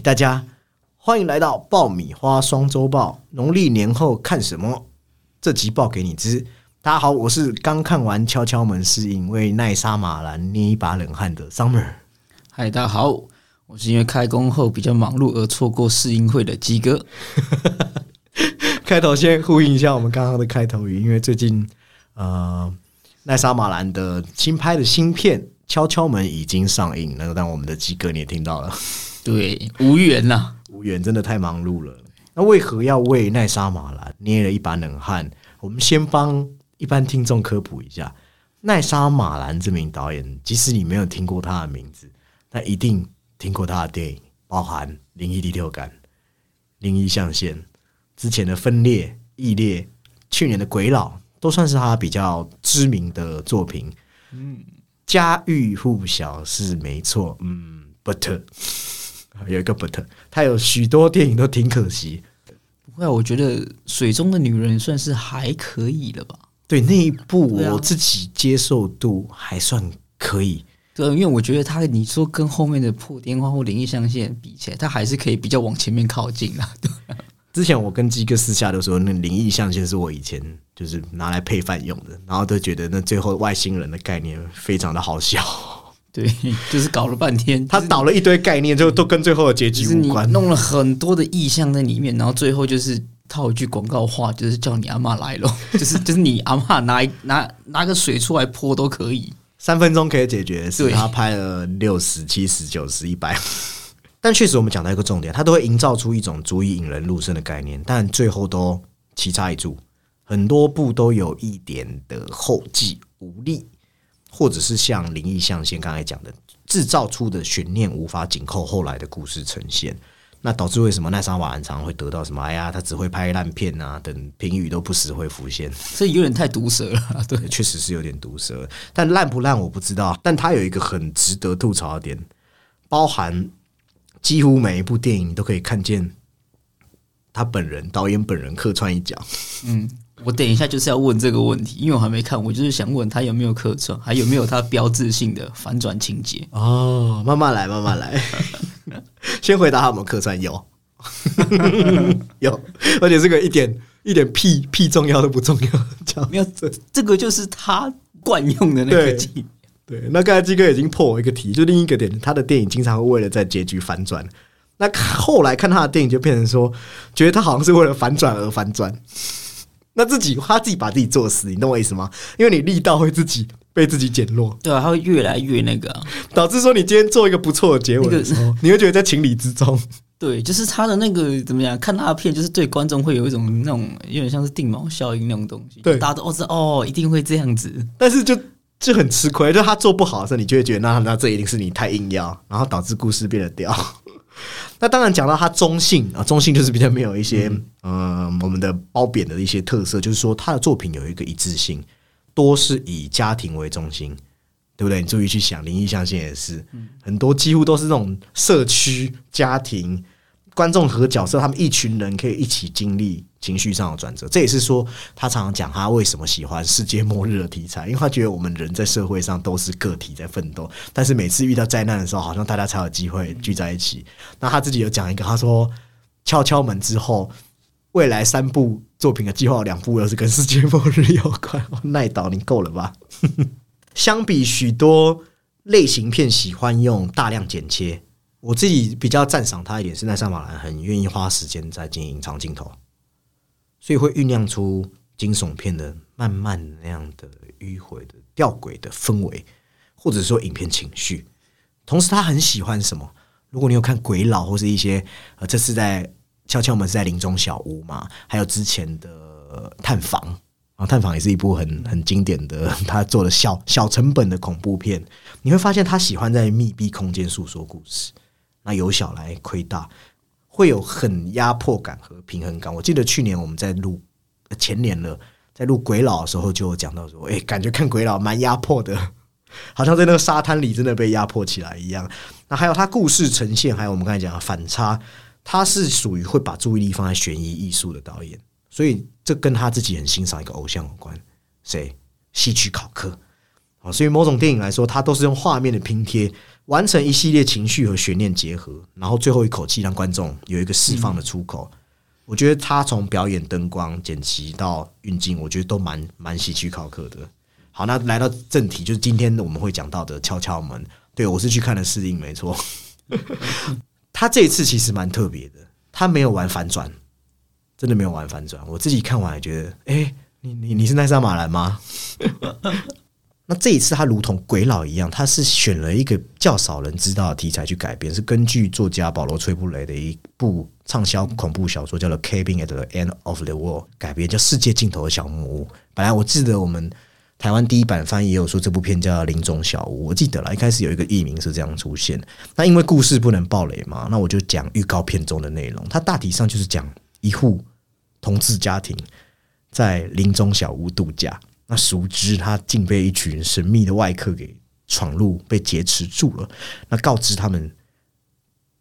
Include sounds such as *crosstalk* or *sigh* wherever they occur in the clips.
嗨，大家欢迎来到爆米花双周报。农历年后看什么？这集报给你知。大家好，我是刚看完《敲敲门》试映，为奈莎马兰捏一把冷汗的 Summer。嗨，大家好，我是因为开工后比较忙碌而错过试映会的鸡哥。*laughs* 开头先呼应一下我们刚刚的开头语，因为最近呃奈莎马兰的新拍的新片《敲敲门》已经上映，那但我们的鸡哥你也听到了。对，无缘呐，无缘真的太忙碌了。那为何要为奈莎马兰捏了一把冷汗？我们先帮一般听众科普一下，奈莎马兰这名导演，即使你没有听过他的名字，但一定听过他的电影，包含《灵异第六感》《灵异象限》之前的《分裂》《异裂》，去年的《鬼佬》都算是他比较知名的作品。嗯，家喻户晓是没错。嗯，but。有一个 but，他有许多电影都挺可惜。不会，我觉得《水中的女人》算是还可以了吧？对，那一部我自己接受度还算可以。对，因为我觉得他，你说跟后面的破天荒或灵异象限比起来，他还是可以比较往前面靠近了。对。*laughs* 之前我跟鸡哥私下的时候，那灵异象限是我以前就是拿来配饭用的，然后都觉得那最后外星人的概念非常的好笑。对，*laughs* 就是搞了半天，他倒了一堆概念，就都跟最后的结局无关。弄了很多的意象在里面，然后最后就是套一句广告话，就是叫你阿妈来了，*laughs* 就是就是你阿妈拿拿拿个水出来泼都可以，三分钟可以解决。是他拍了六十七十九十一百，但确实我们讲到一个重点，他都会营造出一种足以引人入胜的概念，但最后都棋差一注，很多部都有一点的后继无力。或者是像灵异象限刚才讲的，制造出的悬念无法紧扣后来的故事呈现，那导致为什么奈莎瓦兰常会得到什么？哎呀，他只会拍烂片啊，等评语都不时会浮现，这有点太毒舌了。对，确实是有点毒舌，但烂不烂我不知道。但他有一个很值得吐槽的点，包含几乎每一部电影都可以看见他本人导演本人客串一角。嗯。我等一下就是要问这个问题，因为我还没看，我就是想问他有没有客串，还有没有他标志性的反转情节。哦，慢慢来，慢慢来。*laughs* 先回答他们客串有，*laughs* 有，而且这个一点一点屁屁重要都不重要。*laughs* 讲，要这这个就是他惯用的那个技。对，那刚才基哥已经破我一个题，就另一个点，他的电影经常会为了在结局反转。那后来看他的电影，就变成说，觉得他好像是为了反转而反转。那自己他自己把自己做死，你懂我意思吗？因为你力道会自己被自己减弱，对啊，他会越来越那个，*laughs* 导致说你今天做一个不错的结尾的时候，你会觉得在情理之中。*laughs* 对，就是他的那个怎么样？看他的片，就是对观众会有一种那种有点像是定锚效应那种东西。对，大家都哦哦，一定会这样子，但是就就很吃亏，就他做不好的时候，你就会觉得那那这一定是你太硬要，然后导致故事变得掉。那当然讲到它中性啊，中性就是比较没有一些嗯，我们的褒贬的一些特色，就是说他的作品有一个一致性，多是以家庭为中心，对不对？你注意去想，灵异象限也是，很多几乎都是这种社区家庭。观众和角色，他们一群人可以一起经历情绪上的转折，这也是说他常常讲他为什么喜欢世界末日的题材，*laughs* 因为他觉得我们人在社会上都是个体在奋斗，但是每次遇到灾难的时候，好像大家才有机会聚在一起。那他自己有讲一个，他说敲敲门之后，未来三部作品的计划两部又是跟世界末日有关。*laughs* 奈导，你够了吧？*laughs* 相比许多类型片，喜欢用大量剪切。我自己比较赞赏他一点是奈莎马兰很愿意花时间在经营长镜头，所以会酝酿出惊悚片的慢慢那样的迂回的吊诡的氛围，或者说影片情绪。同时，他很喜欢什么？如果你有看《鬼佬》或是一些呃，这次在悄悄门是在林中小屋嘛，还有之前的《探访》啊，《探访》也是一部很很经典的他做的小小成本的恐怖片。你会发现他喜欢在密闭空间诉说故事。那由小来亏大，会有很压迫感和平衡感。我记得去年我们在录前年了，在录鬼佬的时候就有讲到说，哎，感觉看鬼佬蛮压迫的，*laughs* 好像在那个沙滩里真的被压迫起来一样。那还有他故事呈现，还有我们刚才讲的反差，他是属于会把注意力放在悬疑艺术的导演，所以这跟他自己很欣赏一个偶像有关。谁？希区考克。啊，所以某种电影来说，它都是用画面的拼贴完成一系列情绪和悬念结合，然后最后一口气让观众有一个释放的出口。我觉得他从表演、灯光、剪辑到运镜，我觉得都蛮蛮喜剧考课的。好，那来到正题，就是今天我们会讲到的《敲敲门》。对我是去看了试映，没错。*laughs* 他这一次其实蛮特别的，他没有玩反转，真的没有玩反转。我自己看完也觉得，哎，你你你是奈莎马兰吗？那这一次他如同鬼佬一样，他是选了一个较少人知道的题材去改编，是根据作家保罗·崔布雷的一部畅销恐怖小说叫做《Cabin at the End of the World》改编，叫《世界尽头的小木屋》。本来我记得我们台湾第一版翻译也有说这部片叫《林中小屋》，我记得了，一开始有一个译名是这样出现。那因为故事不能暴雷嘛，那我就讲预告片中的内容。它大体上就是讲一户同志家庭在林中小屋度假。那熟知他竟被一群神秘的外客给闯入，被劫持住了。那告知他们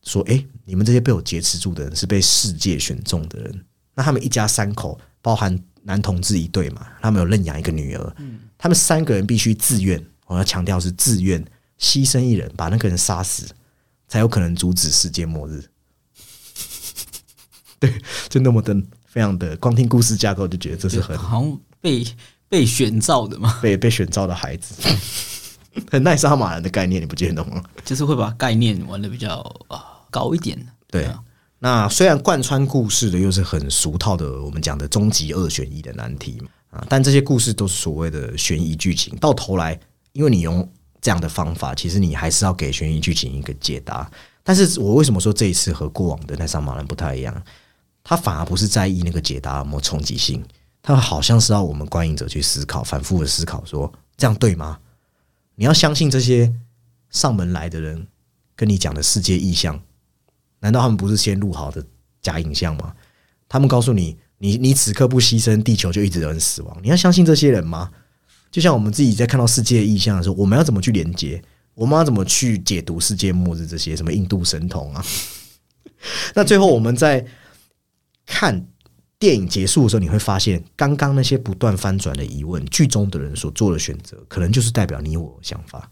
说：“哎，你们这些被我劫持住的人是被世界选中的人。那他们一家三口，包含男同志一对嘛，他们有认养一个女儿。他们三个人必须自愿，我要强调是自愿牺牲一人，把那个人杀死，才有可能阻止世界末日。*laughs* 对，就那么的，非常的，光听故事架构就觉得这是很好像被。被选召的嘛？被被选召的孩子，*laughs* 很奈莎马人的概念，你不觉得吗？就是会把概念玩的比较啊高一点。对，啊那虽然贯穿故事的又是很俗套的，我们讲的终极二选一的难题嘛啊，但这些故事都是所谓的悬疑剧情，到头来，因为你用这样的方法，其实你还是要给悬疑剧情一个解答。但是我为什么说这一次和过往的奈莎马人不太一样？他反而不是在意那个解答有没有冲击性。他好像是要我们观影者去思考，反复的思考，说这样对吗？你要相信这些上门来的人跟你讲的世界意象，难道他们不是先录好的假影像吗？他们告诉你，你你此刻不牺牲，地球就一直有人死亡。你要相信这些人吗？就像我们自己在看到世界意象的时候，我们要怎么去连接？我们要怎么去解读世界末日这些什么印度神童啊？*laughs* 那最后我们在看。电影结束的时候，你会发现，刚刚那些不断翻转的疑问，剧中的人所做的选择，可能就是代表你我想法。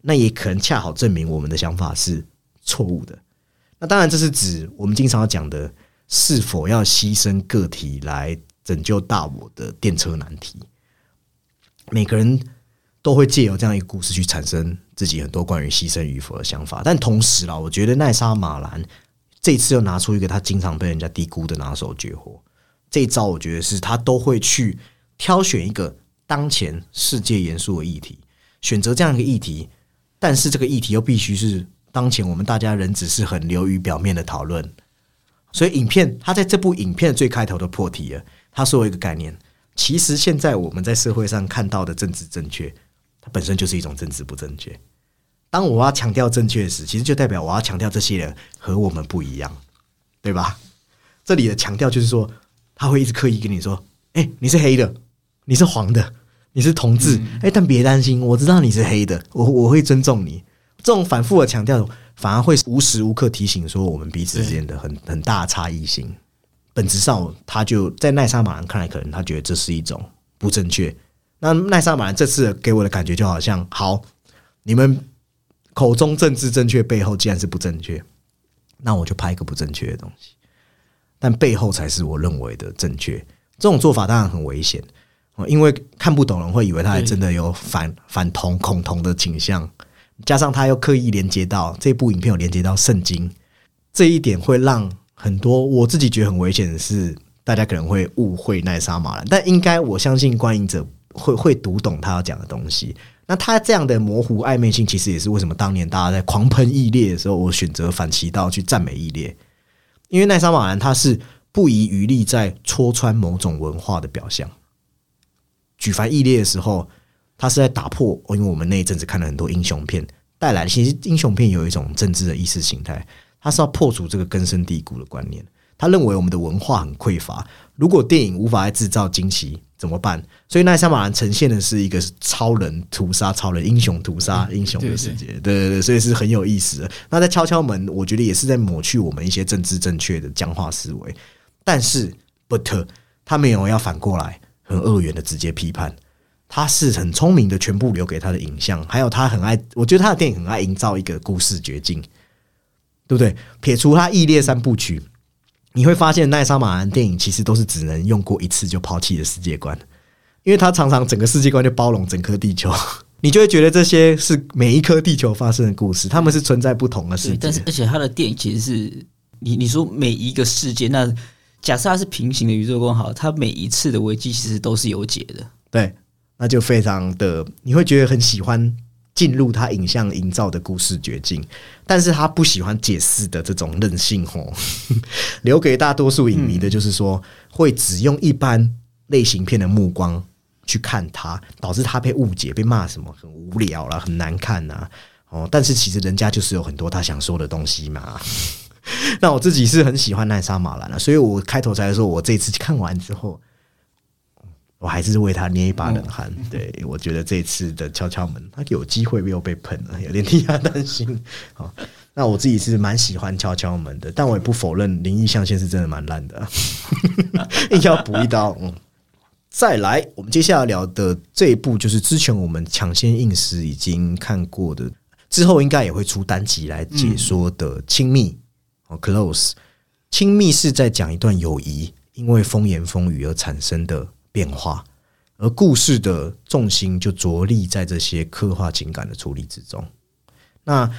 那也可能恰好证明我们的想法是错误的。那当然，这是指我们经常要讲的，是否要牺牲个体来拯救大我的电车难题。每个人都会借由这样一个故事去产生自己很多关于牺牲与否的想法。但同时啦，我觉得奈莎马兰这次又拿出一个他经常被人家低估的拿手绝活。这一招，我觉得是他都会去挑选一个当前世界严肃的议题，选择这样一个议题，但是这个议题又必须是当前我们大家人只是很流于表面的讨论。所以，影片他在这部影片最开头的破题啊，他说一个概念：其实现在我们在社会上看到的政治正确，它本身就是一种政治不正确。当我要强调正确时，其实就代表我要强调这些人和我们不一样，对吧？这里的强调就是说。他会一直刻意跟你说：“哎，你是黑的，你是黄的，你是同志。哎，但别担心，我知道你是黑的，我我会尊重你。”这种反复的强调，反而会无时无刻提醒说我们彼此之间的很很大差异性。本质上，他就在奈莎马兰看来，可能他觉得这是一种不正确。那奈莎马兰这次给我的感觉就好像：好，你们口中政治正确背后既然是不正确，那我就拍一个不正确的东西。但背后才是我认为的正确。这种做法当然很危险因为看不懂人会以为他还真的有反反同恐同的倾向，加上他又刻意连接到这部影片有连接到圣经，这一点会让很多我自己觉得很危险的是，大家可能会误会奈莎马兰。但应该我相信观影者会会读懂他要讲的东西。那他这样的模糊暧昧性，其实也是为什么当年大家在狂喷异列的时候，我选择反其道去赞美异列。因为奈莎马兰他是不遗余力在戳穿某种文化的表象。举凡异烈的时候，他是在打破。因为我们那一阵子看了很多英雄片带来的，其实英雄片有一种政治的意识形态，他是要破除这个根深蒂固的观念。他认为我们的文化很匮乏，如果电影无法来制造惊奇。怎么办？所以奈山马兰呈现的是一个超人屠杀超人、英雄屠杀英雄的世界，对对对，所以是很有意思的。那在敲敲门，我觉得也是在抹去我们一些政治正确的僵化思维。但是，but 他没有要反过来很恶缘的直接批判，他是很聪明的，全部留给他的影像，还有他很爱，我觉得他的电影很爱营造一个故事绝境，对不对？撇除他异列三部曲，你会发现奈莎马兰电影其实都是只能用过一次就抛弃的世界观，因为它常常整个世界观就包容整颗地球，*laughs* 你就会觉得这些是每一颗地球发生的故事，他们是存在不同的世对，界，但是而且他的电影其实是你你说每一个世界，那假设它是平行的宇宙观好了，它每一次的危机其实都是有解的。对，那就非常的，你会觉得很喜欢进入他影像营造的故事绝境，但是他不喜欢解释的这种任性吼，*laughs* 留给大多数影迷的就是说，会只用一般类型片的目光去看他，导致他被误解、被骂什么很无聊啦、很难看呐、哦，但是其实人家就是有很多他想说的东西嘛。*laughs* 那我自己是很喜欢奈莎马兰的、所以我开头才说，我这次看完之后，我还是为他捏一把冷汗。对我觉得这次的敲敲门，他有机会又被喷了，*laughs* 有点替他担心。好，那我自己是蛮喜欢敲敲门的，但我也不否认灵异象限是真的蛮烂的，*laughs* 硬要补一刀。嗯，再来，我们接下来聊的这一部就是之前我们抢先映时已经看过的，之后应该也会出单集来解说的《亲密》哦，《Close》。亲密是在讲一段友谊因为风言风语而产生的变化，而故事的重心就着力在这些刻画情感的处理之中。那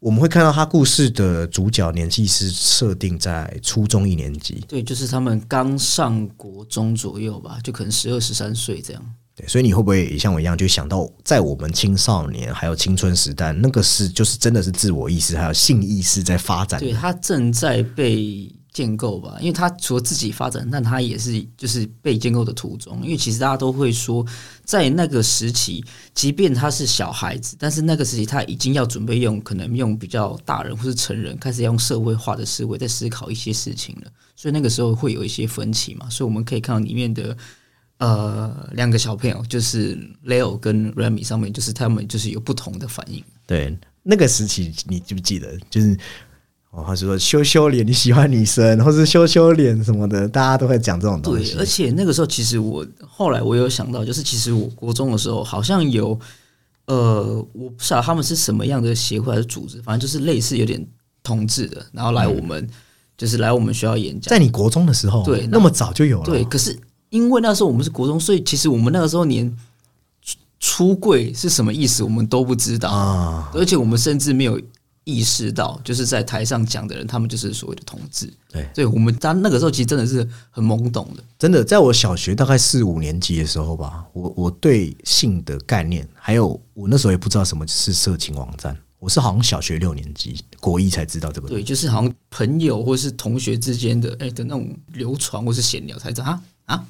我们会看到他故事的主角年纪是设定在初中一年级，对，就是他们刚上国中左右吧，就可能十二十三岁这样。对，所以你会不会也像我一样，就想到在我们青少年还有青春时代，那个是就是真的是自我意识还有性意识在发展对他正在被建构吧，因为他除了自己发展，但他也是就是被建构的途中。因为其实大家都会说，在那个时期，即便他是小孩子，但是那个时期他已经要准备用可能用比较大人或是成人开始用社会化的思维在思考一些事情了，所以那个时候会有一些分歧嘛。所以我们可以看到里面的。呃，两个小朋友就是 Leo 跟 Remy 上面，就是他们就是有不同的反应。对，那个时期你记不记得？就是哦，他说羞羞脸，你喜欢女生，或是羞羞脸什么的，大家都会讲这种东对，西。而且那个时候其实我后来我有想到，就是其实我国中的时候好像有呃，我不知道他们是什么样的协会还是组织，反正就是类似有点同志的，然后来我们、就是来我们学校演讲。在你国中的时候，对那么早就有了。对，可是因为那时候我们是国中，所以其实我们那个时候连出出柜是什么意思我们都不知道，啊，而且我们甚至没有意识到，就是在台上讲的人，他们就是所谓的同志。对，所以我们当那个时候其实真的是很懵懂的。真的，在我小学大概四五年级的时候吧，我我对性的概念，还有我那时候也不知道什么是色情网站，我是好像小学六年级国一才知道这个。对，就是好像朋友或是同学之间的哎、的那种流传或是闲聊才知道啊啊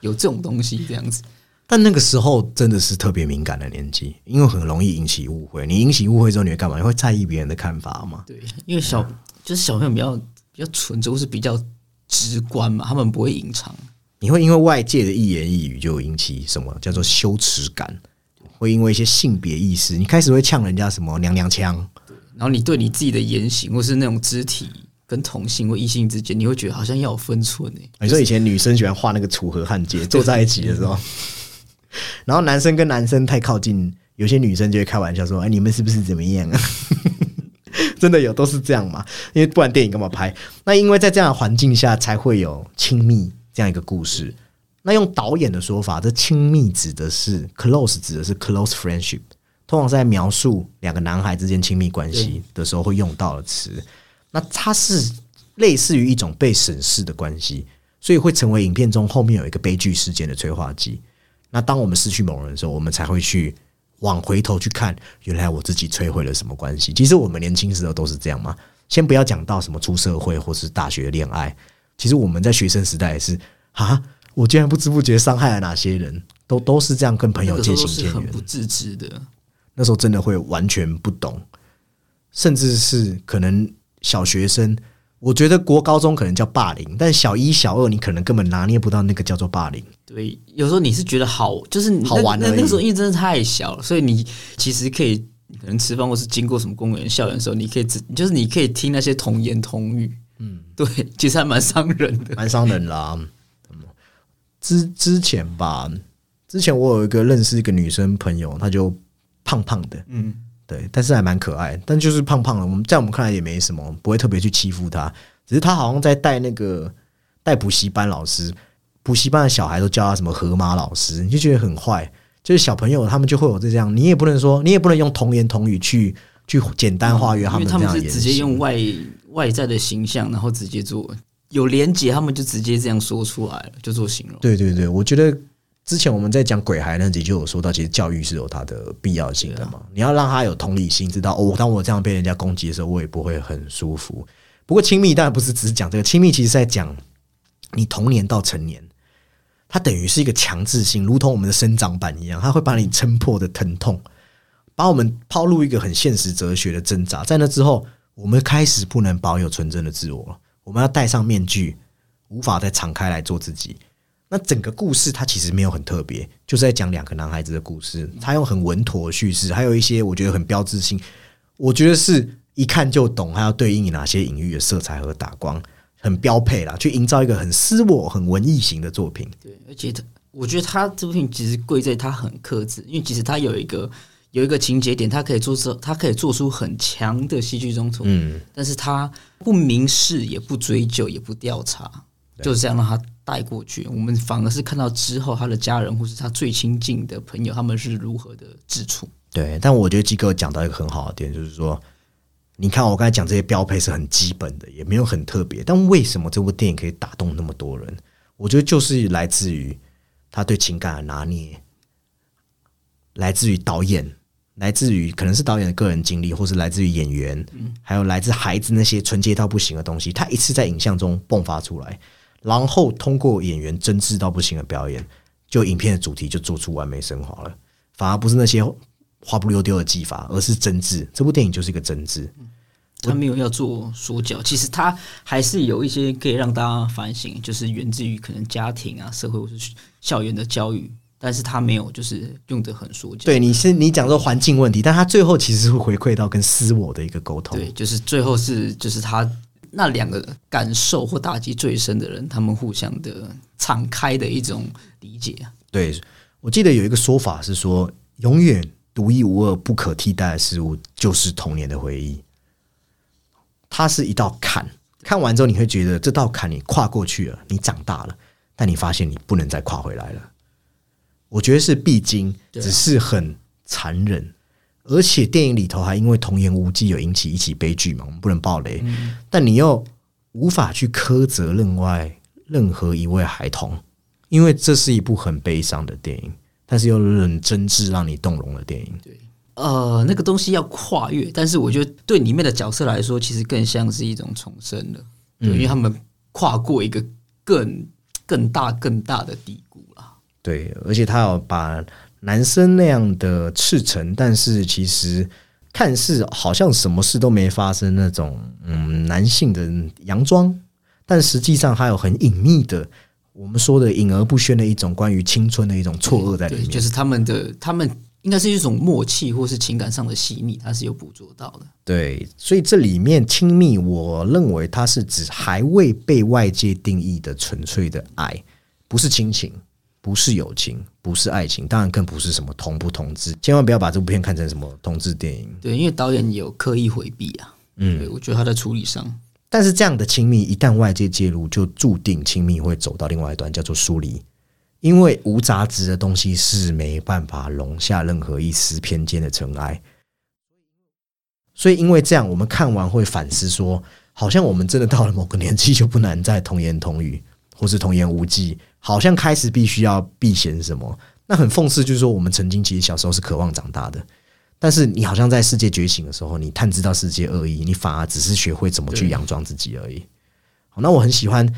有这种东西这样子。但那个时候真的是特别敏感的年纪，因为很容易引起误会。你引起误会之后，你会干嘛？你会在意别人的看法吗？对，因为小就是小朋友比较比较纯真或是比较直观嘛，他们不会隐藏。你会因为外界的一言一语就引起什么叫做羞耻感？会因为一些性别意识，你开始会呛人家什么娘娘腔？然后你对你自己的言行或是那种肢体跟同性或异性之间，你会觉得好像要有分寸哎、你说以前女生喜欢画那个楚河汉界，坐在一起的时候，*laughs* *laughs* *laughs* *laughs* 然后男生跟男生太靠近，有些女生就会开玩笑说：“哎，你们是不是怎么样啊？” *laughs* 真的有都是这样嘛？因为不然电影干嘛拍？那因为在这样的环境下，才会有亲密这样一个故事。那用导演的说法，这亲密指的是 close，指的是 close friendship，通常是在描述两个男孩之间亲密关系的时候会用到的词。那它是类似于一种被审视的关系，所以会成为影片中后面有一个悲剧事件的催化剂。那当我们失去某人的时候，我们才会去往回头去看，原来我自己摧毁了什么关系。其实我们年轻时候都是这样嘛。先不要讲到什么出社会或是大学恋爱，其实我们在学生时代也是啊，我竟然不知不觉伤害了哪些人，都都是这样跟朋友渐行渐远。不自知的。那时候真的会完全不懂，甚至是可能小学生，我觉得国高中可能叫霸凌，但小一、小二你可能根本拿捏不到那个叫做霸凌。对，有时候你是觉得好，就是好玩而已那个时候因为真的太小了，所以你其实可以可能吃饭或是经过什么公园、校园的时候，你可以只就是你可以听那些童言童语。嗯，对，其实还蛮伤人的。蛮伤人啦。嗯之之前吧，之之前我有一个认识一个女生朋友，她就胖胖的，嗯，对，但是还蛮可爱，但就是胖胖的。我们在我们看来也没什么，不会特别去欺负他。只是他好像在带那个带补习班老师，补习班的小孩都叫他什么河马老师，你就觉得很坏。就是小朋友他们就会有这样，你也不能说，你也不能用童言童语去去简单化约他们这因为他们是直接用。外外在的形象，然后直接做有连结，他们就直接这样说出来了，就做形容。对对对，我觉得之前我们在讲鬼孩那集就有说到，其实教育是有它的必要性的嘛。你要让他有同理心，知道哦，当我这样被人家攻击的时候，我也不会很舒服。不过亲密当然不是只是讲这个，亲密其实在讲你童年到成年，它等于是一个强制性，如同我们的生长板一样，它会把你撑破的疼痛，把我们抛入一个很现实哲学的挣扎。在那之后，我们开始不能保有纯真的自我了，我们要戴上面具，无法再敞开来做自己。那整个故事它其实没有很特别，就是在讲两个男孩子的故事。他用很稳妥的叙事，还有一些我觉得很标志性，我觉得是一看就懂，还要对应哪些隐喻的色彩和打光，很标配啦，去营造一个很私我、很文艺型的作品。对，而且他，我觉得他这部片其实贵在他很克制，因为其实他有一个有一个情节点，他可以做出他可以做出很强的戏剧冲突，嗯，但是他不明示，也不追究，也不调查，就是这样让他带过去。我们反而是看到之后，他的家人或是他最亲近的朋友，他们是如何的自处。对。但我觉得机构讲到一个很好的点，就是说，你看我刚才讲这些标配是很基本的，也没有很特别，但为什么这部电影可以打动那么多人？我觉得就是来自于他对情感的拿捏，来自于导演，来自于可能是导演的个人经历，或是来自于演员，还有来自孩子那些纯洁到不行的东西，他一次在影像中迸发出来，然后通过演员真挚到不行的表演，就影片的主题就做出完美升华了，反而不是那些花不溜丢的技法，而是真挚。这部电影就是一个真挚。他没有要做说教，其实他还是有一些可以让大家反省，就是源自于可能家庭啊、社会或是校园的教育，但是他没有就是用的很说教。对，你是你讲说环境问题，但他最后其实是会回馈到跟私我的一个沟通。对，就是最后是就是他那两个感受或打击最深的人，他们互相的敞开的一种理解啊。对，我记得有一个说法是说，永远独一无二、不可替代的事物就是童年的回忆。它是一道坎，看完之后你会觉得这道坎你跨过去了，你长大了，但你发现你不能再跨回来了。我觉得是必经，只是很残忍。而且电影里头还因为童言无忌有引起一起悲剧嘛，我们不能爆雷，嗯。但你又无法去苛责另外任何一位孩童，因为这是一部很悲伤的电影，但是又很真挚让你动容的电影。对。呃，那个东西要跨越，但是我觉得对里面的角色来说，其实更像是一种重生了，对，因为他们跨过一个更更大更大的低谷了。对，而且他有把男生那样的赤诚，但是其实看似好像什么事都没发生那种嗯男性的佯装，但实际上还有很隐秘的，我们说的隐而不宣的一种关于青春的一种错愕在里，面。就是他们的他们应该是一种默契或是情感上的细腻，他是有捕捉到的。对，所以这里面亲密，我认为它是指还未被外界定义的纯粹的爱，不是亲情，不是友情，不是爱情，当然更不是什么同不同志。千万不要把这部片看成什么同志电影。对，因为导演有刻意回避啊。嗯，对我觉得他在处理上，但是这样的亲密一旦外界介入，就注定亲密会走到另外一端，叫做疏离。因为无杂质的东西是没办法容下任何一丝偏见的尘埃。所以，因为这样，我们看完会反思说，好像我们真的到了某个年纪，就不难再童言童语，或是童言无忌，好像开始必须要避嫌什么。那很讽刺，就是说，我们曾经其实小时候是渴望长大的，但是你好像在世界觉醒的时候，你探知到世界恶意，你反而只是学会怎么去佯装自己而已。好，那我很喜欢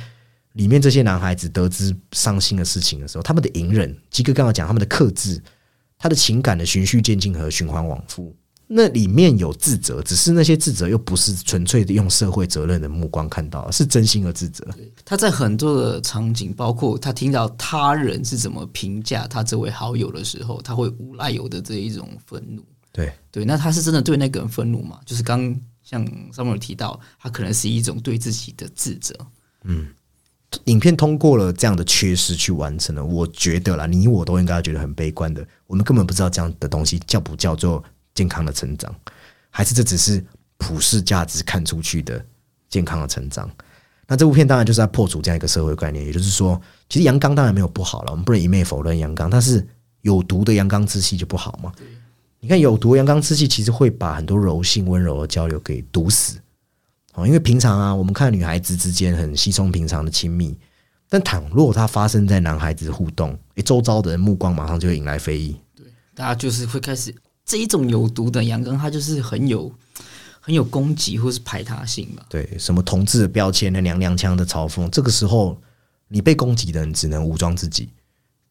里面这些男孩子得知伤心的事情的时候，他们的隐忍，基哥刚刚讲他们的克制，他的情感的循序渐进和循环往复。那里面有自责，只是那些自责又不是纯粹的用社会责任的目光看到，是真心的自责。他在很多的场景，包括他听到他人是怎么评价他这位好友的时候，他会无赖有的这一种愤怒。对对，那他是真的对那个人愤怒吗？就是刚像上面有提到，他可能是一种对自己的自责。嗯影片通过了这样的缺失去完成了，我觉得啦，你我都应该觉得很悲观的。我们根本不知道这样的东西叫不叫做健康的成长，还是这只是普世价值看出去的健康的成长。那这部片当然就是在破除这样一个社会概念，也就是说，其实阳刚当然没有不好了，我们不能一昧否认阳刚，但是有毒的阳刚之气就不好嘛。你看有毒阳刚之气，其实会把很多柔性温柔的交流给毒死。哦，因为平常啊，我们看女孩子之间很稀松平常的亲密，但倘若它发生在男孩子互动，诶，周遭的人目光马上就会引来非议。对，大家就是会开始这一种有毒的阳刚，它就是很有很有攻击或是排他性嘛。对，什么同志的标签的娘娘腔的嘲讽，这个时候你被攻击的人只能武装自己，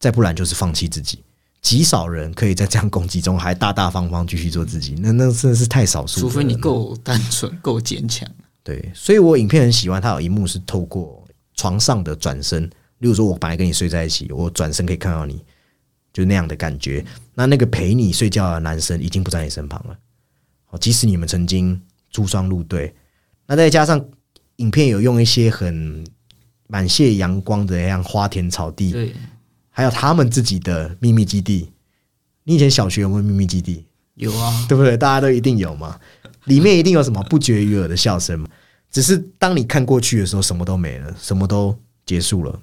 再不然就是放弃自己。极少人可以在这样攻击中还大大方方继续做自己，那那真的是太少数。除非你够单纯、*laughs* 够坚强。对，所以我影片很喜欢，它有一幕是透过床上的转身，例如说我本来跟你睡在一起，我转身可以看到你，就那样的感觉。那那个陪你睡觉的男生已经不在你身旁了，哦，即使你们曾经珠双入对，那再加上影片有用一些很满泻阳光的样花田草地，对，还有他们自己的秘密基地。你以前小学有没有秘密基地？有啊，*laughs* 对不对？大家都一定有嘛。里面一定有什么不绝于耳的笑声嘛？只是当你看过去的时候，什么都没了，什么都结束了。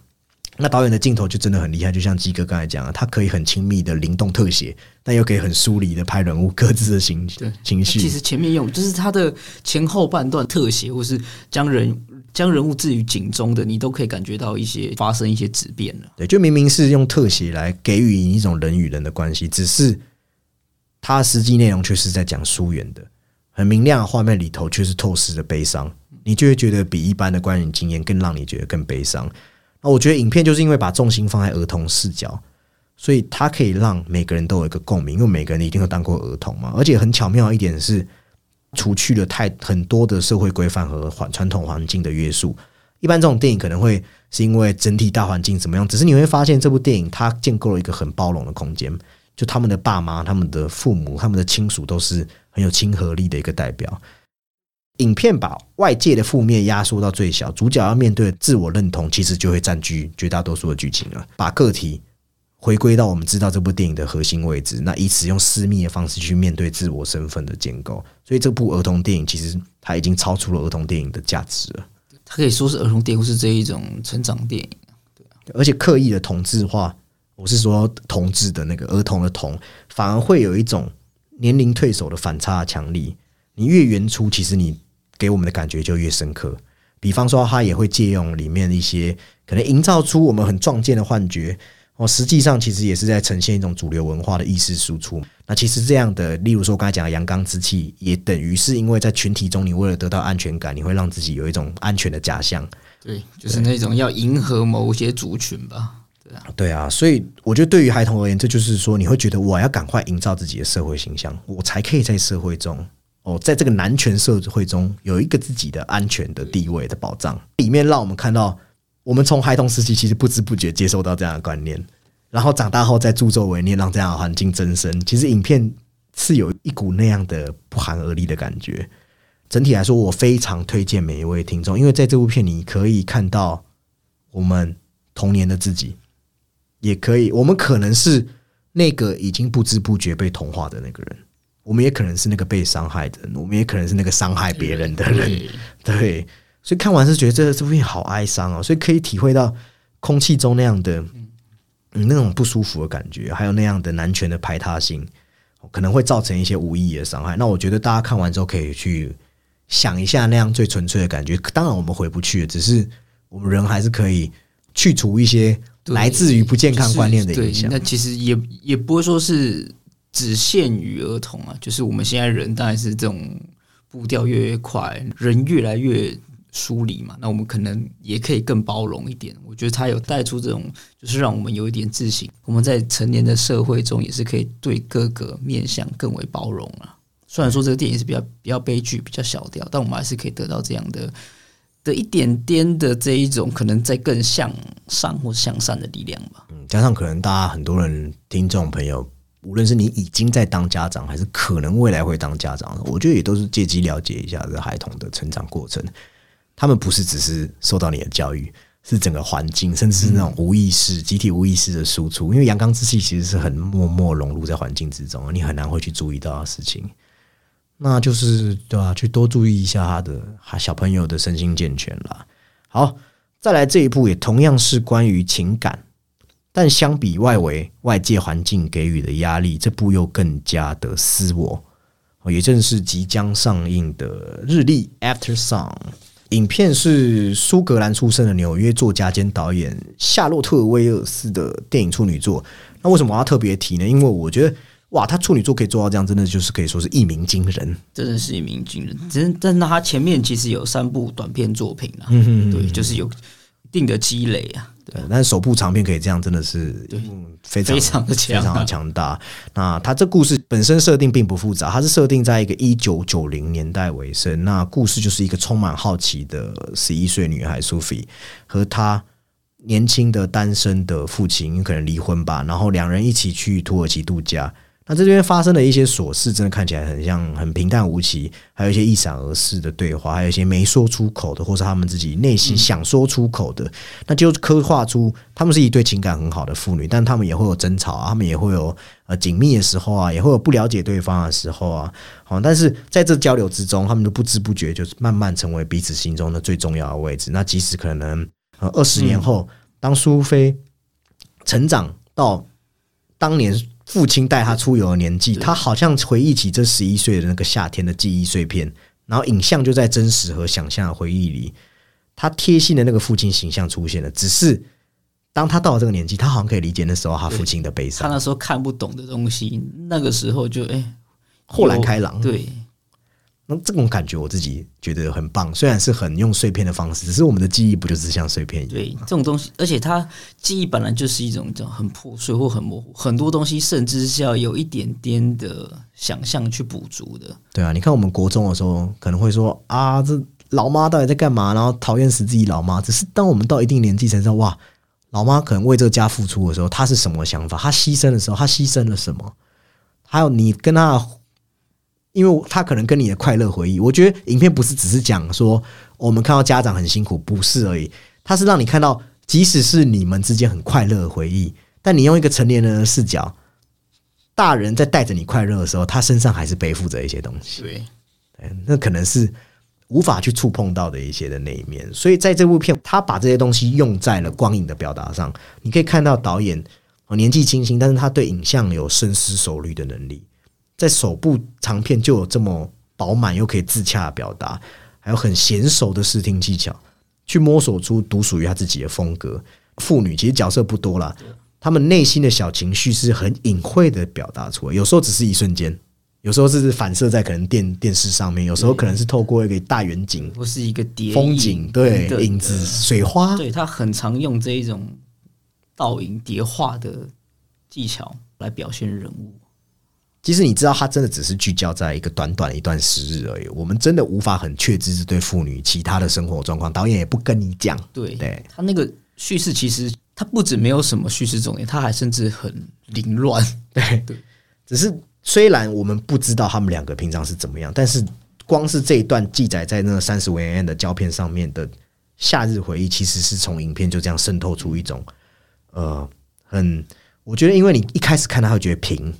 那导演的镜头就真的很厉害，就像鸡哥刚才讲的，他可以很亲密的灵动特写，但又可以很疏离的拍人物各自的情情绪。其实前面用就是他的前后半段特写，或是将人将人物置于景中的，你都可以感觉到一些发生一些质变了。对，就明明是用特写来给予一种人与人的关系，只是他实际内容却是在讲疏远的。很明亮的画面里头，却是透视的悲伤，你就会觉得比一般的观影经验更让你觉得更悲伤。那我觉得影片就是因为把重心放在儿童视角，所以它可以让每个人都有一个共鸣，因为每个人一定都当过儿童嘛。而且很巧妙一点是，除去了太很多的社会规范和环传统环境的约束。一般这种电影可能会是因为整体大环境怎么样，只是你会发现这部电影它建构了一个很包容的空间，就他们的爸妈、他们的父母、他们的亲属都是。很有亲和力的一个代表。影片把外界的负面压缩到最小，主角要面对自我认同，其实就会占据绝大多数的剧情了。把个体回归到我们知道这部电影的核心位置，那以此用私密的方式去面对自我身份的建构。所以这部儿童电影其实它已经超出了儿童电影的价值了。它可以说是儿童电影，是这一种成长电影。对啊，而且刻意的同质化，我是说同质的那个儿童的童，反而会有一种。年龄退守的反差强力，你越原初，其实你给我们的感觉就越深刻。比方说，他也会借用里面一些可能营造出我们很壮健的幻觉，哦，实际上其实也是在呈现一种主流文化的意识输出。那其实这样的，例如说刚才讲的阳刚之气，也等于是因为在群体中，你为了得到安全感，你会让自己有一种安全的假象。对，就是那种要迎合某些族群吧。对啊，所以我觉得对于孩童而言，这就是说，你会觉得我要赶快营造自己的社会形象，我才可以在社会中哦，在这个男权社会中有一个自己的安全的地位的保障。里面让我们看到，我们从孩童时期其实不知不觉接受到这样的观念，然后长大后再助纣为虐，让这样的环境增生。其实影片是有一股那样的不寒而栗的感觉。整体来说，我非常推荐每一位听众，因为在这部片你可以看到我们童年的自己。也可以，我们可能是那个已经不知不觉被同化的那个人，我们也可能是那个被伤害的人，我们也可能是那个伤害别人的人。*laughs* 对，所以看完是觉得这这部片好哀伤哦，所以可以体会到空气中那样的嗯那种不舒服的感觉，还有那样的男权的排他性，可能会造成一些无意义的伤害。那我觉得大家看完之后可以去想一下那样最纯粹的感觉。当然我们回不去，只是我们人还是可以去除一些。来自于不健康观念的影响，那其实也也不会说是只限于儿童啊。就是我们现在人当然是这种步调越越快，人越来越疏离嘛。那我们可能也可以更包容一点。我觉得他有带出这种，就是让我们有一点自信。我们在成年的社会中，也是可以对各个面向更为包容啊。虽然说这个电影是比较比较悲剧、比较小调，但我们还是可以得到这样的。的一点点的这一种可能在更向上或向善的力量吧。嗯，加上可能大家很多人听众朋友，无论是你已经在当家长，还是可能未来会当家长，我觉得也都是借机了解一下这孩童的成长过程。他们不是只是受到你的教育，是整个环境，甚至是那种无意识、集体无意识的输出。因为阳刚之气其实是很默默融入在环境之中，你很难会去注意到的事情。那就是对吧？去多注意一下他的小朋友的身心健全啦。好，再来这一步也同样是关于情感，但相比外围外界环境给予的压力，这部又更加的私我。也正是即将上映的日历《After Song》影片，是苏格兰出生的纽约作家兼导演夏洛特·威尔斯的电影处女作。那为什么我要特别提呢？因为我觉得。哇，他处女座可以做到这样，真的就是可以说是一鸣惊人，真的是一鸣惊人。真，但他前面其实有三部短片作品啊，对，就是有一定的积累啊。对，但是首部长片可以这样，真的是非常非常的非常的强大。那他这故事本身设定并不复杂，它是设定在一个一九九零年代尾声。那故事就是一个充满好奇的十一岁女孩苏菲和她年轻的单身的父亲，可能离婚吧，然后两人一起去土耳其度假。那这边发生的一些琐事，真的看起来很像很平淡无奇，还有一些一闪而逝的对话，还有一些没说出口的，或是他们自己内心想说出口的，那就刻画出他们是一对情感很好的妇女，但他们也会有争吵啊，他们也会有呃紧密的时候啊，也会有不了解对方的时候啊，好，但是在这交流之中，他们都不知不觉就是慢慢成为彼此心中的最重要的位置。那即使可能呃二十年后，当苏菲成长到当年。父亲带他出游的年纪，他好像回忆起这十一岁的那个夏天的记忆碎片，然后影像就在真实和想象的回忆里，他贴心的那个父亲形象出现了。只是当他到了这个年纪，他好像可以理解那时候他父亲的悲伤。他那时候看不懂的东西，那个时候就哎豁然开朗。对。那这种感觉我自己觉得很棒，虽然是很用碎片的方式，只是我们的记忆不就是像碎片一样？对，这种东西，而且它记忆本来就是一种这种很破碎或很模糊，很多东西甚至是要有一点点的想象去补足的。对啊，你看我们国中的时候可能会说啊，这老妈到底在干嘛？然后讨厌死自己老妈。只是当我们到一定年纪才知道，哇，老妈可能为这个家付出的时候，她是什么想法？她牺牲的时候，她牺牲了什么？还有你跟她。因为他可能跟你的快乐回忆，我觉得影片不是只是讲说我们看到家长很辛苦，不是而已，他是让你看到，即使是你们之间很快乐的回忆，但你用一个成年人的视角，大人在带着你快乐的时候，他身上还是背负着一些东西。对，那可能是无法去触碰到的一些的那一面。所以在这部片，他把这些东西用在了光影的表达上，你可以看到导演年纪轻轻，但是他对影像有深思熟虑的能力。在首部长片就有这么饱满又可以自洽的表达，还有很娴熟的视听技巧，去摸索出独属于他自己的风格。妇女其实角色不多了，他们内心的小情绪是很隐晦的表达出来，有时候只是一瞬间，有时候是反射在可能电电视上面，有时候可能是透过一个大远景不是一个风景，对影子、水花，对他很常用这一种倒影叠画的技巧来表现人物。其实你知道，他真的只是聚焦在一个短短的一段时日而已。我们真的无法很确知这对妇女其他的生活状况。导演也不跟你讲。对，对他那个叙事其实他不止没有什么叙事重点，他还甚至很凌乱。对 *laughs* 对，只是虽然我们不知道他们两个平常是怎么样，但是光是这一段记载在那三十维 N 的胶片上面的夏日回忆，其实是从影片就这样渗透出一种呃，很我觉得，因为你一开始看他会觉得平。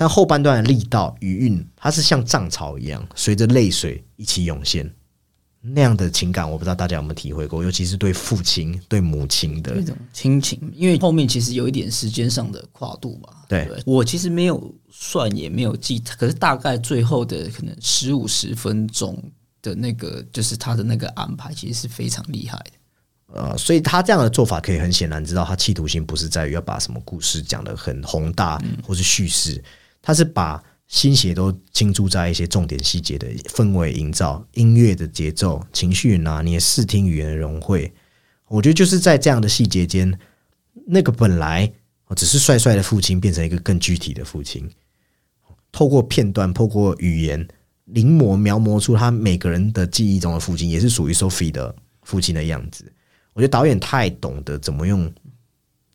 但后半段的力道余韵，它是像涨潮一样，随着泪水一起涌现，那样的情感，我不知道大家有没有体会过，尤其是对父亲、对母亲的那种亲情。因为后面其实有一点时间上的跨度吧。对我其实没有算，也没有记，可是大概最后的可能十五十分钟的那个，就是他的那个安排，其实是非常厉害的。呃，所以他这样的做法可以很显然知道，他企图心不是在于要把什么故事讲得很宏大，或是叙事。他是把心血都倾注在一些重点细节的氛围营造、音乐的节奏、情绪拿捏、视听语言的融汇。我觉得就是在这样的细节间，那个本来只是帅帅的父亲，变成一个更具体的父亲。透过片段，透过语言临摹描摹出他每个人的记忆中的父亲，也是属于 Sophie 的父亲的样子。我觉得导演太懂得怎么用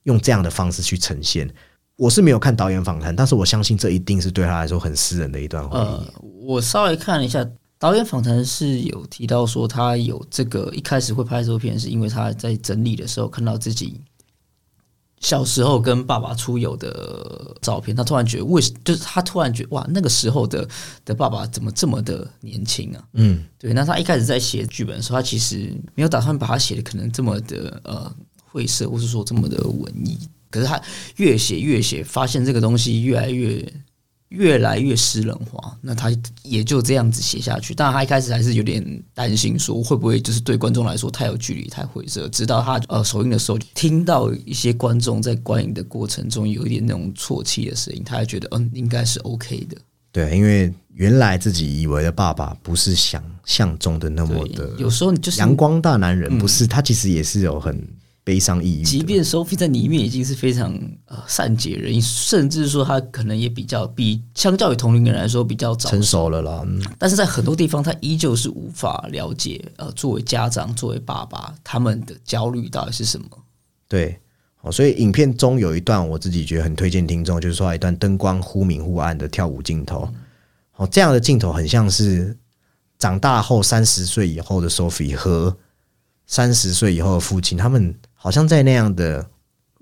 用这样的方式去呈现。我是没有看导演访谈，但是我相信这一定是对他来说很私人的一段回忆。我稍微看了一下，导演访谈是有提到说，他有这个一开始会拍这部片，是因为他在整理的时候看到自己小时候跟爸爸出游的照片，他突然觉得为就是他突然觉得哇，那个时候的的爸爸怎么这么的年轻啊？嗯，对，那他一开始在写剧本的时候，他其实没有打算把它写的可能这么的呃晦涩，或是说这么的文艺。可是他越写越写，发现这个东西越来越越来越诗人化，那他也就这样子写下去。当然，他一开始还是有点担心，说会不会就是对观众来说太有距离、太晦涩。直到他呃首映的时候，听到一些观众在观影的过程中有一点那种啜泣的声音，他还觉得嗯应该是 OK 的。对，因为原来自己以为的爸爸不是想象中的那么的，有时候你就是阳光大男人，不是他其实也是有很。悲伤抑郁，即便 Sophie 在里面已经是非常呃善解人意，甚至说他可能也比较比相较于同龄人来说比较早成熟了啦。但是在很多地方，他依旧是无法了解呃，作为家长、作为爸爸，他们的焦虑到底是什么。对，哦，所以影片中有一段我自己觉得很推荐听众，就是说一段灯光忽明忽暗的跳舞镜头。哦，这样的镜头很像是长大后三十岁以后的 Sophie 和三十岁以后的父亲，他们。好像在那样的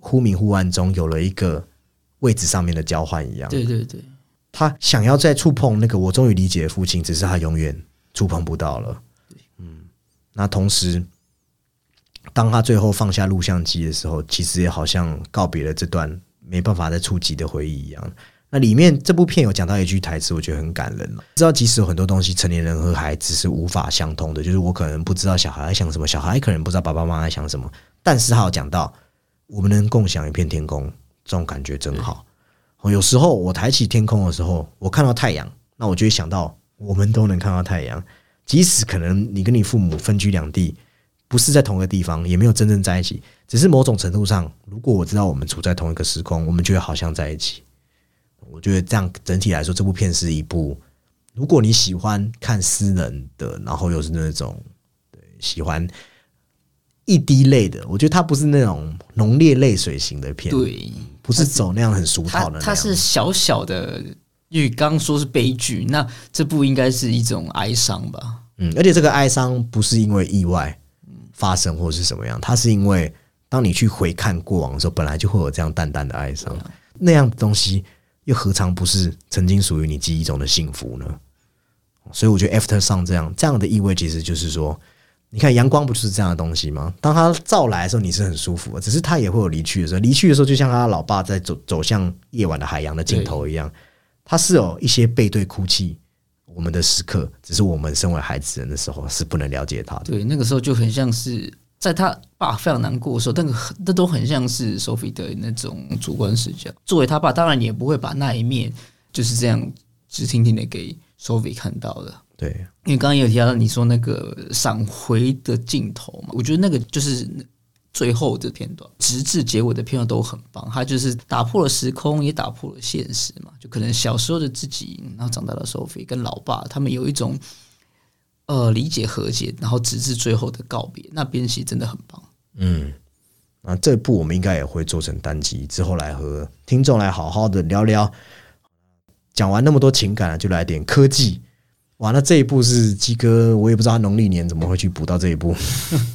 忽明忽暗中，有了一个位置上面的交换一样。对对对，他想要再触碰那个我终于理解的父亲，只是他永远触碰不到了。嗯，那同时，当他最后放下录像机的时候，其实也好像告别了这段没办法再触及的回忆一样。那里面这部片有讲到一句台词，我觉得很感人知道，即使有很多东西，成年人和孩子是无法相通的，就是我可能不知道小孩在想什么，小孩可能不知道爸爸妈妈在想什么。但是他有讲到，我们能共享一片天空，这种感觉真好。有时候我抬起天空的时候，我看到太阳，那我就会想到，我们都能看到太阳。即使可能你跟你父母分居两地，不是在同一个地方，也没有真正在一起，只是某种程度上，如果我知道我们处在同一个时空，我们就会好像在一起。我觉得这样整体来说，这部片是一部，如果你喜欢看私人的，然后又是那种对喜欢。一滴泪的，我觉得它不是那种浓烈泪水型的片，对，不是走那样很俗套的。它是小小的，因为刚刚说是悲剧，那这部应该是一种哀伤吧？嗯，而且这个哀伤不是因为意外发生或是什么样，它是因为当你去回看过往的时候，本来就会有这样淡淡的哀伤，那样的东西又何尝不是曾经属于你记忆中的幸福呢？所以我觉得 After 上这样这样的意味，其实就是说。你看阳光不就是这样的东西吗？当他照来的时候，你是很舒服的。只是他也会有离去的时候，离去的时候，就像他老爸在走走向夜晚的海洋的尽头一样，他是有一些背对哭泣我们的时刻。只是我们身为孩子人的时候，是不能了解他的。对，那个时候就很像是在他爸非常难过的时候，那个那都很像是 Sophie 的那种主观视角。作为他爸，当然也不会把那一面就是这样直挺挺的给 Sophie 看到的。对，因为刚刚有提到你说那个闪回的镜头嘛，我觉得那个就是最后的片段，直至结尾的片段都很棒。它就是打破了时空，也打破了现实嘛。就可能小时候的自己，然后长大的 Sophie 跟老爸他们有一种呃理解和解，然后直至最后的告别，那边其实真的很棒。嗯，那这部我们应该也会做成单集，之后来和听众来好好的聊聊。讲完那么多情感，就来点科技。哇，那这一部是鸡哥，我也不知道他农历年怎么会去补到这一部，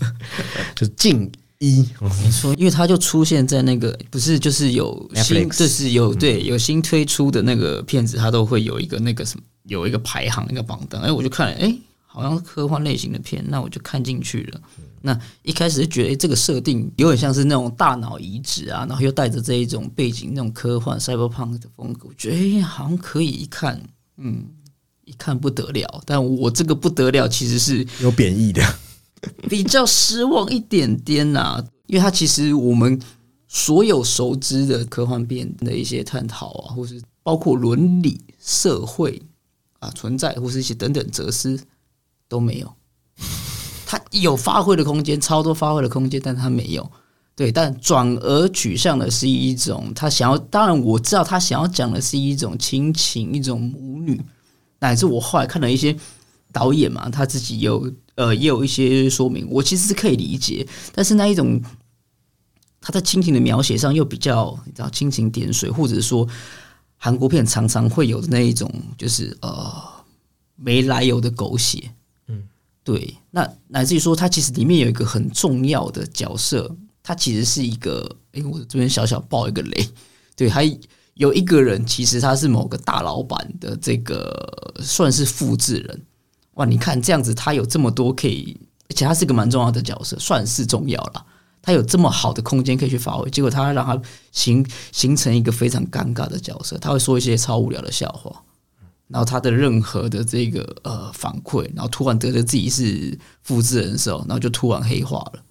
*laughs* 就是静一，没错，因为他就出现在那个不是就是有新，就是有对有新推出的那个片子，他都会有一个那个什么有一个排行一个榜单，哎，我就看，哎，好像是科幻类型的片，那我就看进去了。那一开始是觉得，哎，这个设定有点像是那种大脑移植啊，然后又带着这一种背景，那种科幻 cyberpunk 的风格，我觉得哎，好像可以一看，嗯。一看不得了，但我这个不得了其实是有贬义的，比较失望一点点呐。因为它其实我们所有熟知的科幻片的一些探讨啊，或是包括伦理、社会啊存在，或是一些等等哲思都没有。它有发挥的空间，超多发挥的空间，但它没有。对，但转而取向的是一种他想要，当然我知道他想要讲的是一种亲情，一种母女。乃至我后来看了一些导演嘛，他自己有呃也有一些说明，我其实是可以理解，但是那一种他在亲情的描写上又比较你知道蜻蜓点水，或者说韩国片常常会有的那一种，就是呃没来由的狗血。嗯，对。那乃至于说，它其实里面有一个很重要的角色，它其实是一个，哎，我这边小小爆一个雷，对，还有一个人，其实他是某个大老板的这个算是复制人。哇，你看这样子，他有这么多可以，而且他是个蛮重要的角色，算是重要了。他有这么好的空间可以去发挥，结果他让他形形成一个非常尴尬的角色。他会说一些超无聊的笑话，然后他的任何的这个呃反馈，然后突然得知自己是复制人的时候，然后就突然黑化了。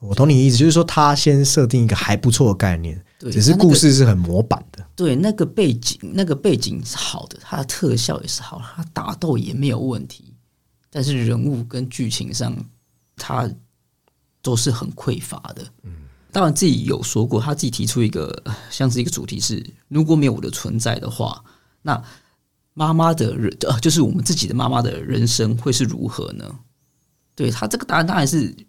我懂你意思，就是说他先设定一个还不错的概念，只是故事是很模板的。对，那个背景，那个背景是好的，它的特效也是好，它打斗也没有问题，但是人物跟剧情上，它。都是很匮乏的。嗯，当然自己有说过，他自己提出一个像是一个主题是：如果没有我的存在的话，那妈妈的人呃，就是我们自己的妈妈的人生会是如何呢？对他这个答案当然是一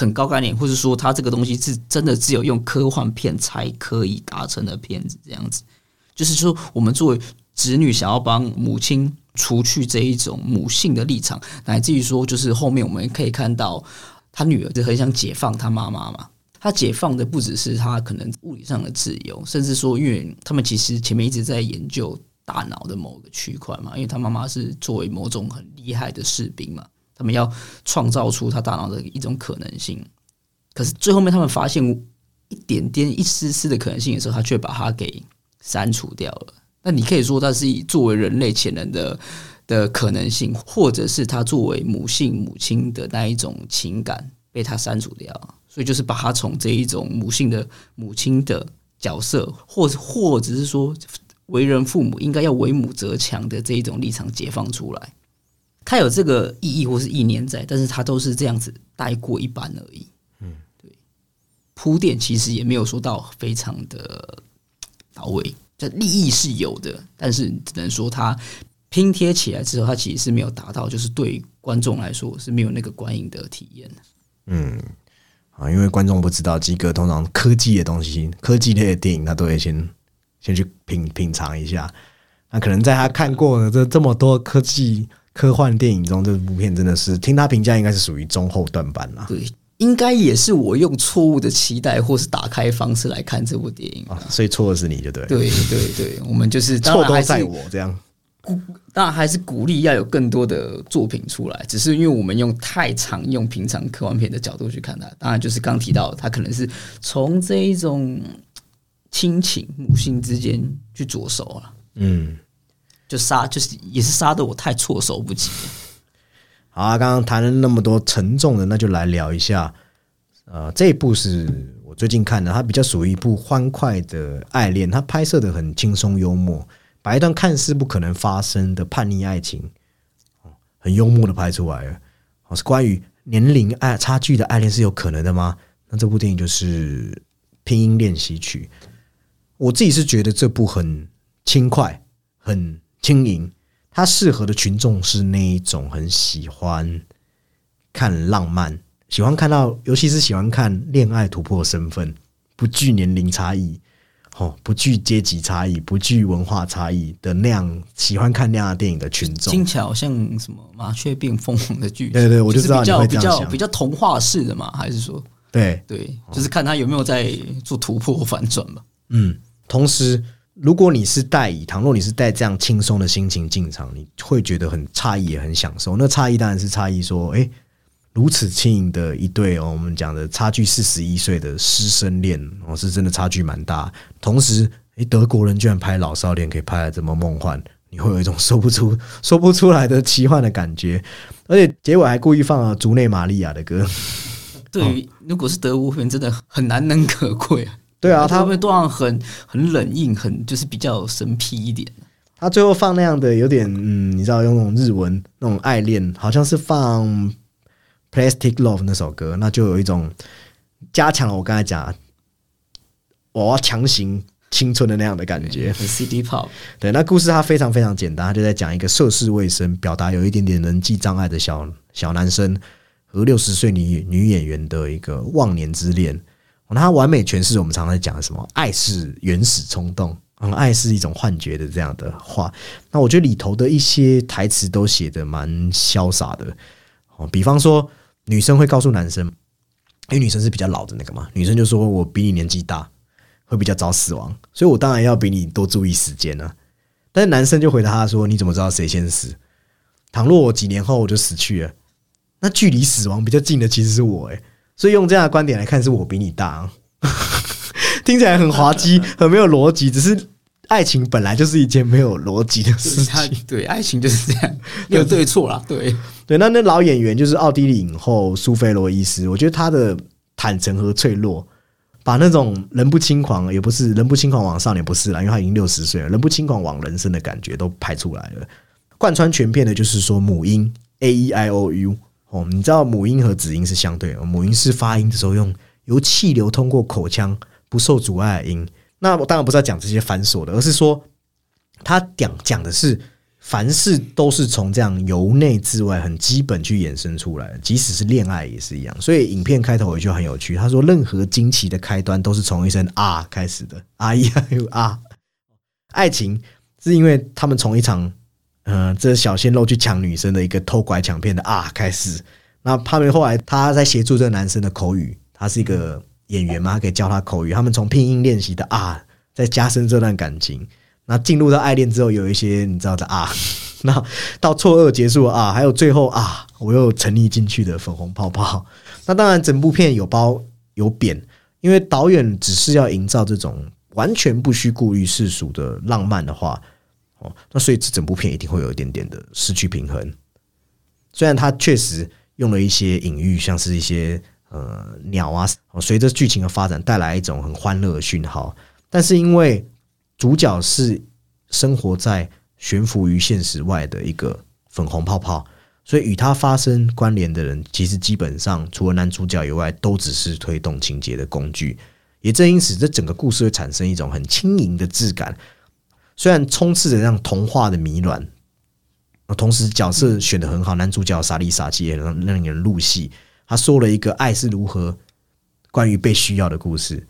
很高概念，或者说他这个东西是真的只有用科幻片才可以达成的片子。这样子，就是说我们作为子女想要帮母亲除去这一种母性的立场，乃至于说，就是后面我们可以看到。他女儿就很想解放他妈妈嘛，他解放的不只是他可能物理上的自由，甚至说，因为他们其实前面一直在研究大脑的某个区块嘛，因为他妈妈是作为某种很厉害的士兵嘛，他们要创造出他大脑的一种可能性。可是最后面他们发现一点点、一丝丝的可能性的时候，他却把它给删除掉了。那你可以说，他是作为人类潜能的。的可能性，或者是他作为母性母亲的那一种情感被他删除掉，所以就是把他从这一种母性的母亲的角色，或或者是说为人父母应该要为母则强的这一种立场解放出来，他有这个意义或是意念在，但是它都是这样子带过一般而已。嗯，对，铺垫其实也没有说到非常的到位，这利益是有的，但是只能说它。拼贴起来之后，它其实是没有达到，就是对观众来说是没有那个观影的体验。嗯，啊，因为观众不知道，基哥通常科技的东西、科技类的电影，他都会先先去品品尝一下。那可能在他看过的这这么多科技科幻电影中，这部片真的是听他评价，应该是属于中后段版了。对，应该也是我用错误的期待或是打开方式来看这部电影啊，所以错的是你就对。对对对，我们就是 *laughs* 错都在我这样。当然还是鼓励要有更多的作品出来，只是因为我们用太常用平常科幻片的角度去看它，当然就是刚提到它可能是从这一种亲情母性之间去着手了，嗯，就杀就是也是杀的我太措手不及。好啊，刚刚谈了那么多沉重的，那就来聊一下，呃，这一部是我最近看的，它比较属于一部欢快的爱恋，它拍摄的很轻松幽默。把一段看似不可能发生的叛逆爱情，很幽默的拍出来了。哦，是关于年龄爱差距的爱恋是有可能的吗？那这部电影就是《拼音练习曲》。我自己是觉得这部很轻快、很轻盈，它适合的群众是那一种很喜欢看浪漫、喜欢看到，尤其是喜欢看恋爱突破身份、不惧年龄差异。哦，不惧阶级差异，不惧文化差异的那样喜欢看那样的电影的群众，听起来好像什么麻雀变凤凰的剧情。对对，我就知道比较比较比较童话式的嘛，还是说对对，就是看他有没有在做突破反转吧。嗯，同时，如果你是带以，倘若你是带这样轻松的心情进场，你会觉得很诧异，也很享受。那诧异当然是诧异，说哎。如此轻盈的一对哦，我们讲的差距四十一岁的师生恋哦，是真的差距蛮大。同时，诶，德国人居然拍老少恋可以拍的这么梦幻，你会有一种说不出、说不出来的奇幻的感觉。而且结尾还故意放了竹内玛利亚的歌。对于，如果是德国片，真的很难能可贵啊。对啊，他会段很很冷硬，很就是比较神秘一点。他最后放那样的有点嗯，你知道用那种日文那种爱恋，好像是放。Plastic Love 那首歌，那就有一种加强了我刚才讲，我要强行青春的那样的感觉。CD pop，对，那故事它非常非常简单，他就在讲一个涉世未深、表达有一点点人际障碍的小小男生和六十岁女女演员的一个忘年之恋。那他完美诠释我们常常讲的什么“爱是原始冲动”，爱是一种幻觉的这样的话，那我觉得里头的一些台词都写的蛮潇洒的哦。比方说，女生会告诉男生，因为女生是比较老的那个嘛，女生就说我比你年纪大，会比较早死亡，所以我当然要比你多注意时间呢。但是男生就回答他说：“你怎么知道谁先死？倘若我几年后我就死去了，那距离死亡比较近的其实是我诶。所以用这样的观点来看，是我比你大。*laughs* ”听起来很滑稽，*laughs* 很没有逻辑。只是爱情本来就是一件没有逻辑的事情。对，爱情就是这样，*laughs* 没有对错啦。对对，那那老演员就是奥地利影后苏菲罗伊斯，我觉得她的坦诚和脆弱，把那种人不轻狂，也不是人不轻狂往少年不是了，因为他已经六十岁了，人不轻狂往人生的感觉都拍出来了。贯穿全片的就是说母婴 a e i o u 哦，你知道母音和子音是相对，母音是发音的时候用由气流通过口腔。不受阻碍的音，那我当然不是要讲这些繁琐的，而是说他讲讲的是凡事都是从这样由内至外很基本去衍生出来的，即使是恋爱也是一样。所以影片开头有一句很有趣，他说：“任何惊奇的开端都是从一声啊开始的。”啊呀呦啊！爱情是因为他们从一场嗯这小鲜肉去抢女生的一个偷拐抢骗的啊开始。那他们后来他在协助这个男生的口语，他是一个。演员嘛，可以教他口语。他们从拼音练习的啊，再加深这段感情。那进入到爱恋之后，有一些你知道的啊，*laughs* 那到错愕结束啊，还有最后啊，我又沉溺进去的粉红泡泡。那当然，整部片有褒有贬，因为导演只是要营造这种完全不需顾虑世俗的浪漫的话，哦，那所以这整部片一定会有一点点的失去平衡。虽然他确实用了一些隐喻，像是一些。呃，鸟啊，随着剧情的发展，带来一种很欢乐的讯号。但是因为主角是生活在悬浮于现实外的一个粉红泡泡，所以与他发生关联的人，其实基本上除了男主角以外，都只是推动情节的工具。也正因此，这整个故事会产生一种很轻盈的质感，虽然充斥着让童话的迷乱，同时角色选的很好，男主角傻里傻气，也让让人入戏。他说了一个爱是如何关于被需要的故事，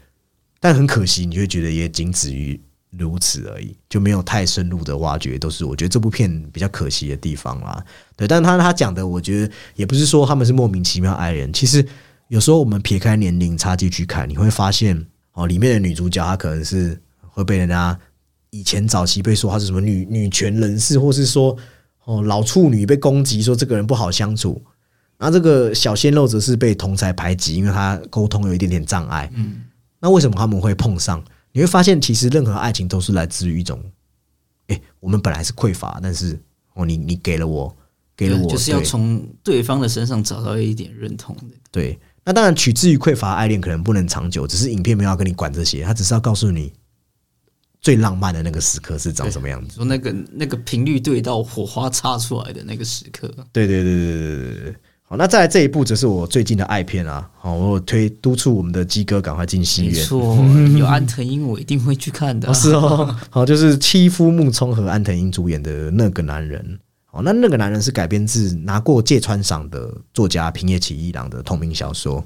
但很可惜，你会觉得也仅止于如此而已，就没有太深入的挖掘。都是我觉得这部片比较可惜的地方啦。对，但他他讲的，我觉得也不是说他们是莫名其妙爱人。其实有时候我们撇开年龄差距去看，你会发现哦，里面的女主角她可能是会被人家以前早期被说她是什么女女权人士，或是说哦老处女被攻击，说这个人不好相处。那这个小鲜肉则是被同才排挤，因为他沟通有一点点障碍。嗯，那为什么他们会碰上？你会发现，其实任何爱情都是来自于一种，哎，我们本来是匮乏，但是哦，你你给了我，给了我，就是要从对方的身上找到一点认同的。对，那当然取之于匮乏，爱恋可能不能长久。只是影片没有跟你管这些，他只是要告诉你最浪漫的那个时刻是长什么样子？说那个那个频率对到火花擦出来的那个时刻。对对对对对对对。好，那再来这一部则是我最近的爱片啊。好，我推督促我们的鸡哥赶快进戏院。没错，*laughs* 有安藤英，我一定会去看的、哦。是哦，好，就是七夫木聪和安藤英主演的那个男人。哦，那那个男人是改编自拿过芥川赏的作家平野启一郎的同名小说。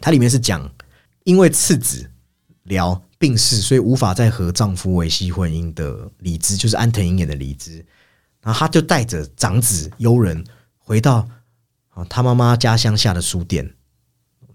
它里面是讲因为次子聊病逝，所以无法再和丈夫维系婚姻的李枝，就是安藤英演的李枝。然后他就带着长子悠仁回到啊。他妈妈家乡下的书店，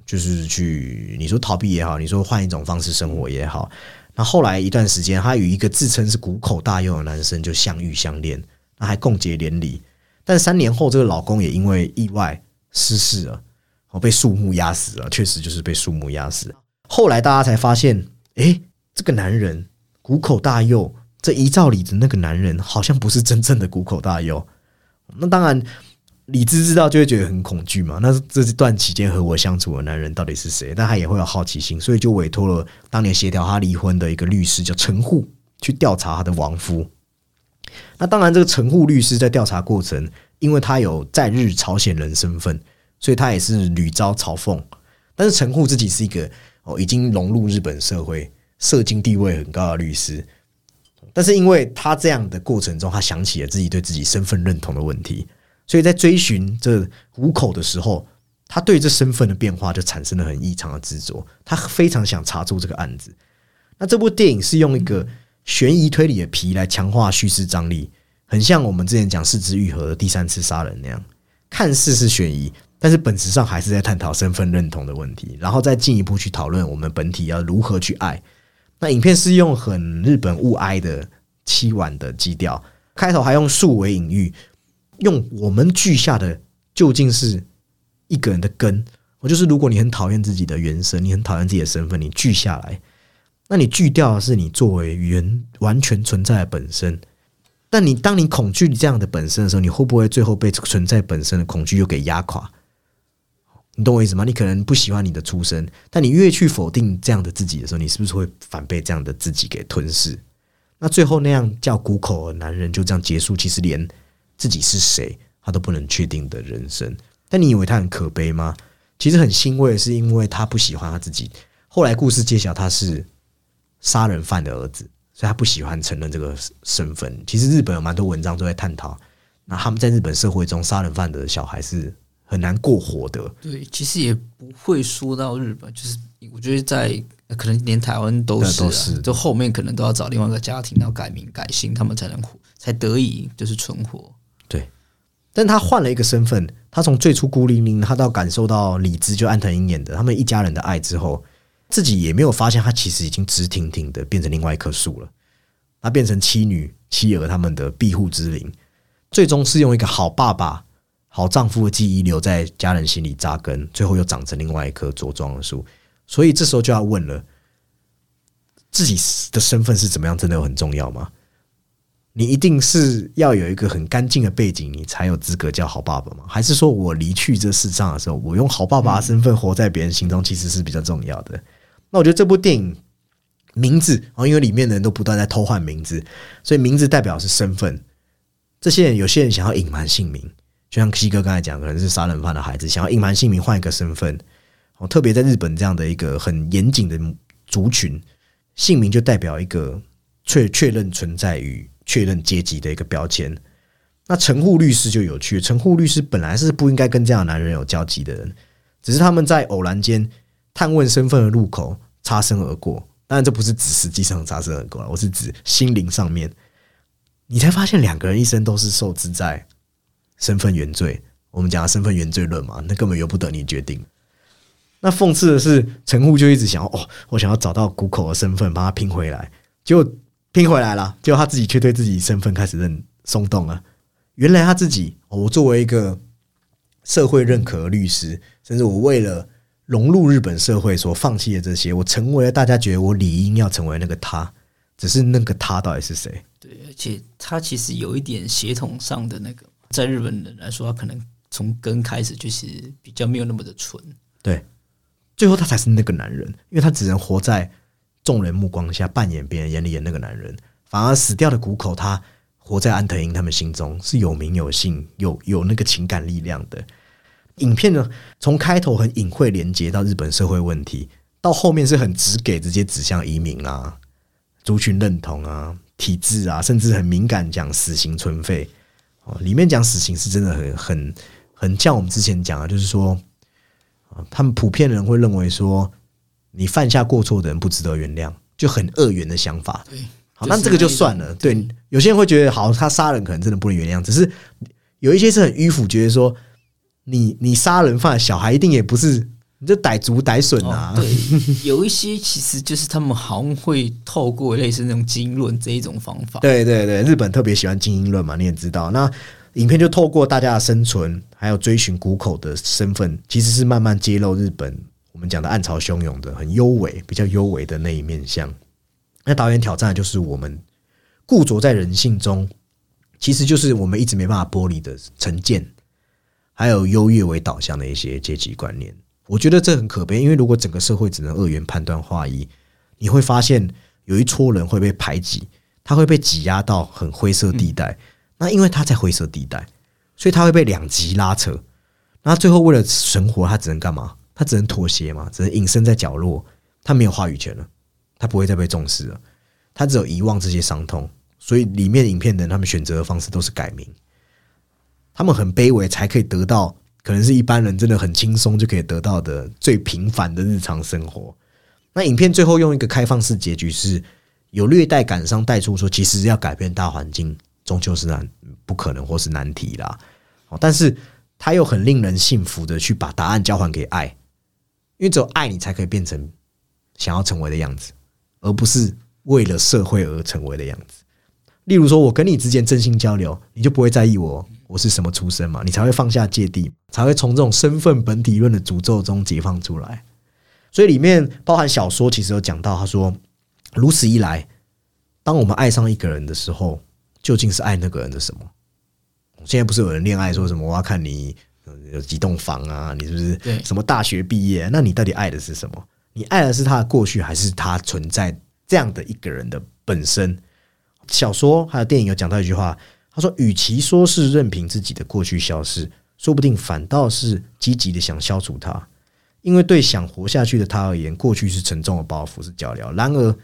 就是去你说逃避也好，你说换一种方式生活也好。那后来一段时间，他与一个自称是谷口大佑的男生就相遇相恋，那还共结连理。但三年后，这个老公也因为意外失事了，哦，被树木压死了。确实就是被树木压死。后来大家才发现，哎，这个男人谷口大佑，这遗照里的那个男人，好像不是真正的谷口大佑。那当然。理智知道就会觉得很恐惧嘛？那这段期间和我相处的男人到底是谁？但他也会有好奇心，所以就委托了当年协调他离婚的一个律师叫陈户去调查他的亡夫。那当然，这个陈户律师在调查过程，因为他有在日朝鲜人身份，所以他也是屡遭嘲讽。但是陈户自己是一个哦已经融入日本社会、社经地位很高的律师，但是因为他这样的过程中，他想起了自己对自己身份认同的问题。所以在追寻这虎口的时候，他对这身份的变化就产生了很异常的执着。他非常想查出这个案子。那这部电影是用一个悬疑推理的皮来强化叙事张力，很像我们之前讲四肢愈合的第三次杀人那样，看似是悬疑，但是本质上还是在探讨身份认同的问题，然后再进一步去讨论我们本体要如何去爱。那影片是用很日本物哀的凄婉的基调，开头还用树为隐喻，用我们锯下的究竟是一个人的根。我就是，如果你很讨厌自己的原生，你很讨厌自己的身份，你锯下来，那你锯掉的是你作为原完全存在的本身。但你当你恐惧这样的本身的时候，你会不会最后被存在本身的恐惧又给压垮？你懂我意思吗？你可能不喜欢你的出身，但你越去否定这样的自己的时候，你是不是会反被这样的自己给吞噬？那最后那样叫谷口的男人就这样结束，其实连自己是谁他都不能确定的人生。但你以为他很可悲吗？其实很欣慰，是因为他不喜欢他自己。后来故事揭晓，他是杀人犯的儿子，所以他不喜欢承认这个身份。其实日本有蛮多文章都在探讨，那他们在日本社会中，杀人犯的小孩是很难过活的。对，其实也不会说到日本，就是我觉得在可能连台湾都是，都是，就后面可能都要找另外一个家庭，要改名改姓，他们才能活，才得以就是存活。对，但他换了一个身份。他从最初孤零零，他到感受到李子就安藤英演的他们一家人的爱之后，自己也没有发现他其实已经直挺挺的变成另外一棵树了。他变成妻女妻儿他们的庇护之灵，最终是用一个好爸爸、好丈夫的记忆留在家人心里扎根，最后又长成另外一棵茁壮的树。所以这时候就要问了：自己的身份是怎么样？真的有很重要吗？你一定是要有一个很干净的背景，你才有资格叫好爸爸吗？还是说我离去这世上的时候，我用好爸爸的身份活在别人心中，其实是比较重要的？那我觉得这部电影名字啊，因为里面的人都不断在偷换名字，所以名字代表是身份。这些人有些人想要隐瞒姓名，就像西哥刚才讲，可能是杀人犯的孩子，想要隐瞒姓名换一个身份。哦，特别在日本这样的一个很严谨的族群，姓名就代表一个确确认存在与。确认阶级的一个标签。那陈护律师就有趣，陈护律师本来是不应该跟这样的男人有交集的人，只是他们在偶然间探问身份的路口擦身而过。当然，这不是指实际上擦身而过，我是指心灵上面，你才发现两个人一生都是受制在身份原罪。我们讲身份原罪论嘛，那根本由不得你决定。那讽刺的是，陈户就一直想要哦，我想要找到谷口的身份，把它拼回来，结果。拼回来了，结果他自己却对自己身份开始认松动了。原来他自己，我作为一个社会认可的律师，甚至我为了融入日本社会所放弃的这些，我成为了大家觉得我理应要成为那个他。只是那个他到底是谁？对，而且他其实有一点协同上的那个，在日本人来说，他可能从根开始就是比较没有那么的纯。对，最后他才是那个男人，因为他只能活在。众人目光下扮演别人眼里的那个男人，反而死掉的谷口，他活在安藤英他们心中是有名有姓、有有那个情感力量的。影片呢，从开头很隐晦连接到日本社会问题，到后面是很直给，直接指向移民啊、族群认同啊、体制啊，甚至很敏感讲死刑存废。哦，里面讲死刑是真的很很很像我们之前讲的，就是说啊，他们普遍的人会认为说。你犯下过错的人不值得原谅，就很恶缘的想法。对，好，那这个就算了。对，有些人会觉得，好，他杀人可能真的不能原谅。只是有一些是很迂腐，觉得说，你你杀人犯小孩一定也不是，你这歹族歹损啊。对，*laughs* 有一些其实就是他们好像会透过类似那种精英论这一种方法。对对对，日本特别喜欢精英论嘛，你也知道。那影片就透过大家的生存，还有追寻谷口的身份，其实是慢慢揭露日本。我们讲的暗潮汹涌的、很优美、比较优美的那一面相，那导演挑战的就是我们固着在人性中，其实就是我们一直没办法剥离的成见，还有优越为导向的一些阶级观念。我觉得这很可悲，因为如果整个社会只能二元判断划一，你会发现有一撮人会被排挤，他会被挤压到很灰色地带。那因为他在灰色地带，所以他会被两极拉扯。那最后为了存活，他只能干嘛？他只能妥协嘛，只能隐身在角落，他没有话语权了，他不会再被重视了，他只有遗忘这些伤痛。所以里面影片的人，他们选择的方式都是改名，他们很卑微，才可以得到可能是一般人真的很轻松就可以得到的最平凡的日常生活。那影片最后用一个开放式结局，是有略带感伤带出说，其实要改变大环境，终究是难不可能或是难题啦。哦，但是他又很令人信服的去把答案交还给爱，因为只有爱你才可以变成想要成为的样子，而不是为了社会而成为的样子。例如说，我跟你之间真心交流，你就不会在意我我是什么出身嘛，你才会放下芥蒂，才会从这种身份本体论的诅咒中解放出来。所以里面包含小说，其实有讲到，他说，如此一来，当我们爱上一个人的时候，究竟是爱那个人的什么？现在不是有人恋爱说什么我要看你有几栋房啊，你是不是什么大学毕业？那你到底爱的是什么？你爱的是他的过去，还是他存在这样的一个人的本身？小说还有电影有讲到一句话，他说：“与其说是任凭自己的过去消失，说不定反倒是积极的想消除它，因为对想活下去的他而言，过去是沉重的包袱，是脚镣。然而，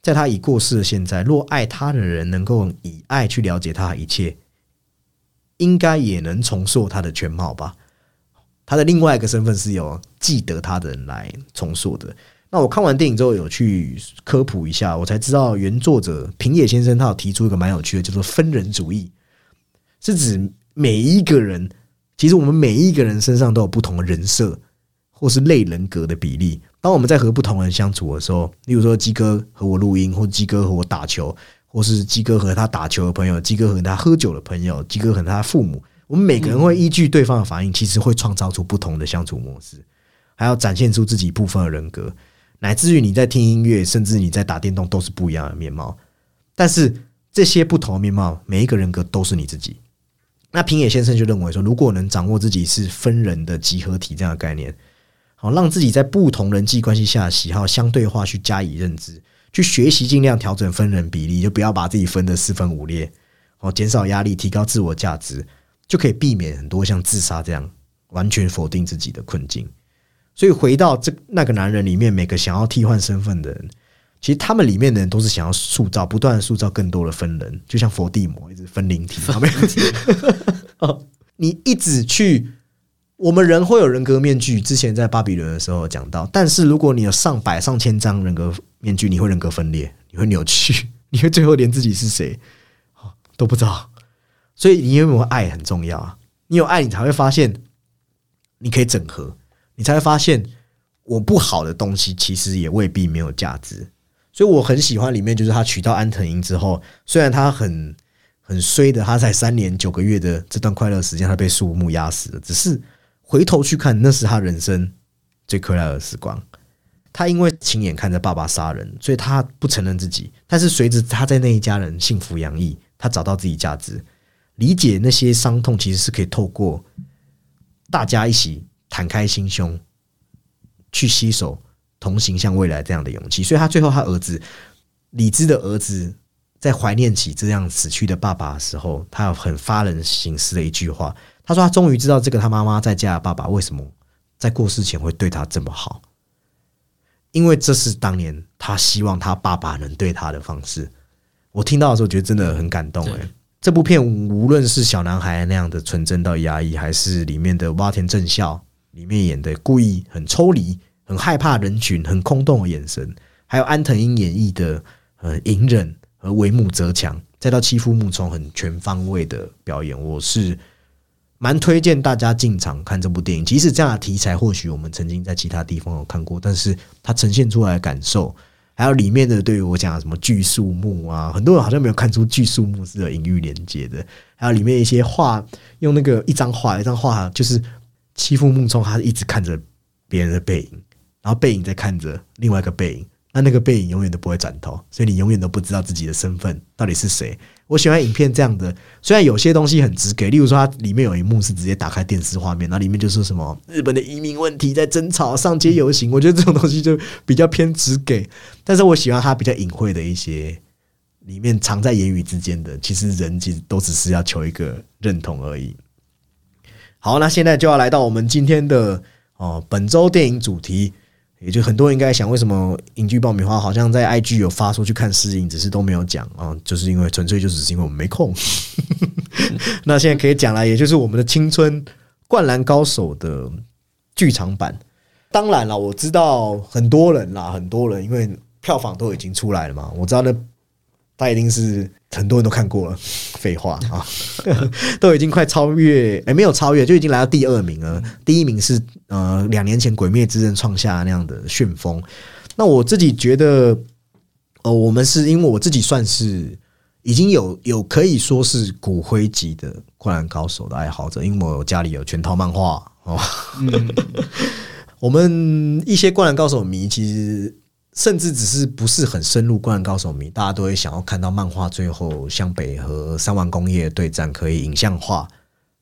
在他已过世的现在，若爱他的人能够以爱去了解他一切，应该也能重塑他的全貌吧。他的另外一个身份是由记得他的人来重塑的。那我看完电影之后，有去科普一下，我才知道原作者平野先生他有提出一个蛮有趣的，叫做分人主义，是指每一个人，其实我们每一个人身上都有不同的人设或是类人格的比例。当我们在和不同人相处的时候，例如说鸡哥和我录音，或鸡哥和我打球，或是鸡哥和他打球的朋友，鸡哥和他喝酒的朋友，鸡哥和他父母，我们每个人会依据对方的反应，其实会创造出不同的相处模式，还要展现出自己部分的人格。乃至于你在听音乐，甚至你在打电动，都是不一样的面貌。但是这些不同的面貌，每一个人格都是你自己。那平野先生就认为说，如果能掌握自己是分人的集合体这样的概念，好让自己在不同人际关系下的喜好相对化去加以认知，去学习尽量调整分人比例，就不要把自己分得四分五裂，哦，减少压力，提高自我价值，就可以避免很多像自杀这样完全否定自己的困境。所以回到这那个男人里面，每个想要替换身份的人，其实他们里面的人都是想要塑造，不断的塑造更多的分人，就像佛地魔一直分灵体，有没 *laughs* 你一直去，我们人会有人格面具，之前在巴比伦的时候有讲到，但是如果你有上百上千张人格面具，你会人格分裂，你会扭曲，*laughs* 你会最后连自己是谁哦都不知道。所以你有没有爱很重要啊？你有爱，你才会发现你可以整合。你才会发现，我不好的东西其实也未必没有价值。所以我很喜欢里面，就是他娶到安藤英之后，虽然他很很衰的，他在三年九个月的这段快乐时间，他被树木压死了。只是回头去看，那是他人生最快乐的时光。他因为亲眼看着爸爸杀人，所以他不承认自己。但是随着他在那一家人幸福洋溢，他找到自己价值，理解那些伤痛其实是可以透过大家一起。敞开心胸，去携手同行向未来这样的勇气，所以他最后他儿子李治的儿子在怀念起这样死去的爸爸的时候，他有很发人省思的一句话。他说：“他终于知道这个他妈妈在家的爸爸为什么在过世前会对他这么好，因为这是当年他希望他爸爸能对他的方式。”我听到的时候觉得真的很感动哎。这部片无论是小男孩那样的纯真到压抑，还是里面的洼田正孝。里面演的故意很抽离、很害怕人群、很空洞的眼神，还有安藤英演绎的呃隐忍和为木则强，再到欺负木虫很全方位的表演，我是蛮推荐大家进场看这部电影。即使这样的题材，或许我们曾经在其他地方有看过，但是它呈现出来的感受，还有里面的对于我讲什么巨树木啊，很多人好像没有看出巨树木是有隐喻连接的，还有里面一些画，用那个一张画一张画就是。欺负木冲，他一直看着别人的背影，然后背影在看着另外一个背影，那那个背影永远都不会转头，所以你永远都不知道自己的身份到底是谁。我喜欢影片这样的，虽然有些东西很直给，例如说它里面有一幕是直接打开电视画面，那里面就是什么日本的移民问题在争吵，上街游行，我觉得这种东西就比较偏直给，但是我喜欢它比较隐晦的一些，里面藏在言语之间的，其实人其实都只是要求一个认同而已。好，那现在就要来到我们今天的哦，本周电影主题，也就很多人应该想，为什么影剧爆米花好像在 IG 有发出去看试映，只是都没有讲啊，就是因为纯粹就只是因为我们没空。*laughs* 那现在可以讲了，也就是我们的青春灌篮高手的剧场版。当然了，我知道很多人啦，很多人因为票房都已经出来了嘛，我知道那他一定是很多人都看过了，*laughs* 废话啊，*laughs* 都已经快超越，哎、没有超越，就已经来到第二名了。第一名是呃两年前《鬼灭之刃》创下那样的旋风。那我自己觉得，呃，我们是因为我自己算是已经有有可以说是骨灰级的《灌篮高手》的爱好者，因为我家里有全套漫画哦。*laughs* 我们一些《灌篮高手》迷其实甚至只是不是很深入《灌篮高手》迷，大家都会想要看到漫画最后向北和三丸工业对战可以影像化。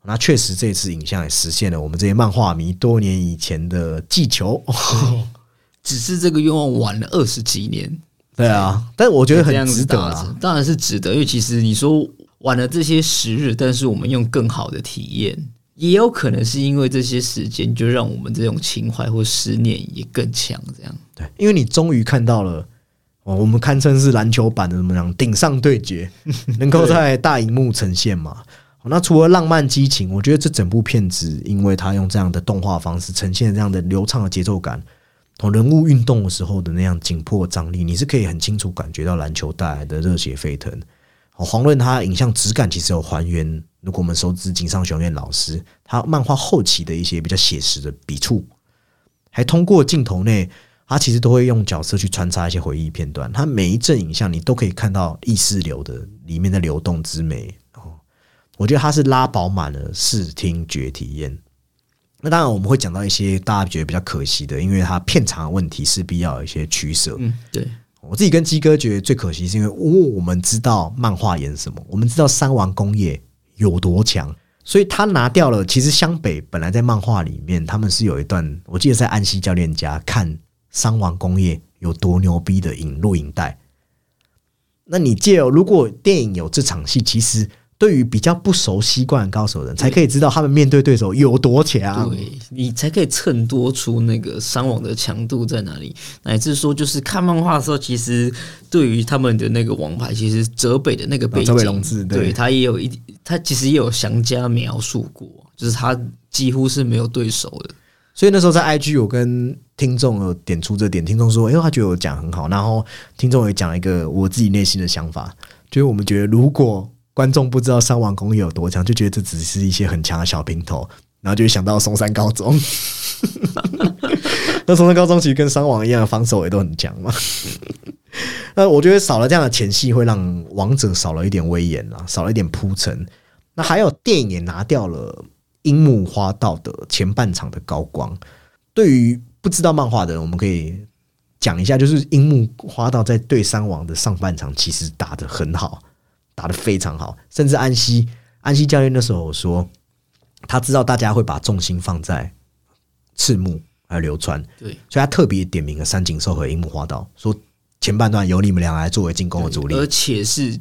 那确实，这次影像也实现了我们这些漫画迷多年以前的寄求。*laughs* 只是这个愿望晚了二十几年，对啊，但我觉得很值得啊。当然是值得，因为其实你说晚了这些时日，但是我们用更好的体验，也有可能是因为这些时间，就让我们这种情怀或思念也更强。这样，对，因为你终于看到了。哦，我们堪称是篮球版的怎么样顶上对决，*laughs* 能够在大荧幕呈现嘛？哦那除了浪漫激情，我觉得这整部片子，因为它用这样的动画方式呈现这样的流畅的节奏感，同人物运动的时候的那样紧迫张力，你是可以很清楚感觉到篮球带来的热血沸腾。黄润他影像质感其实有还原，如果我们熟知井上雄彦老师他漫画后期的一些比较写实的笔触，还通过镜头内，他其实都会用角色去穿插一些回忆片段，他每一帧影像你都可以看到意识流的里面的流动之美哦。我觉得他是拉饱满了视听觉体验。那当然我们会讲到一些大家觉得比较可惜的，因为它片长的问题势必要有一些取舍。嗯，对，我自己跟鸡哥觉得最可惜，是因为我们知道漫画演什么，我们知道三王工业有多强，所以他拿掉了。其实湘北本来在漫画里面，他们是有一段，我记得在安西教练家看三王工业有多牛逼的影录影带。那你借如果电影有这场戏，其实对于比较不熟悉《灌篮高手》的人，才可以知道他们面对对手有多强。对你才可以衬托出那个伤亡的强度在哪里，乃至说就是看漫画的时候，其实对于他们的那个王牌，其实泽北的那个背景，泽北龙志对对他也有一，他其实也有详加描述过，就是他几乎是没有对手的。所以那时候在 IG 有跟听众有点出这点，听众说，因为他觉得我讲很好，然后听众也讲了一个我自己内心的想法，就是我们觉得如果观众不知道三王工业有多强，就觉得这只是一些很强的小平头，然后就想到松山高中。*laughs* 那松山高中其实跟三王一样，防守也都很强嘛。*laughs* 那我觉得少了这样的前戏，会让王者少了一点威严啊，少了一点铺陈。那还有电影也拿掉了樱木花道的前半场的高光。对于不知道漫画的人，我们可以讲一下，就是樱木花道在对三王的上半场其实打得很好，打得非常好，甚至安西安西教练那时候说，他知道大家会把重心放在赤木还有流川，对，所以他特别点名了三井寿和樱木花道，说前半段由你们俩来作为进攻的主力。而且是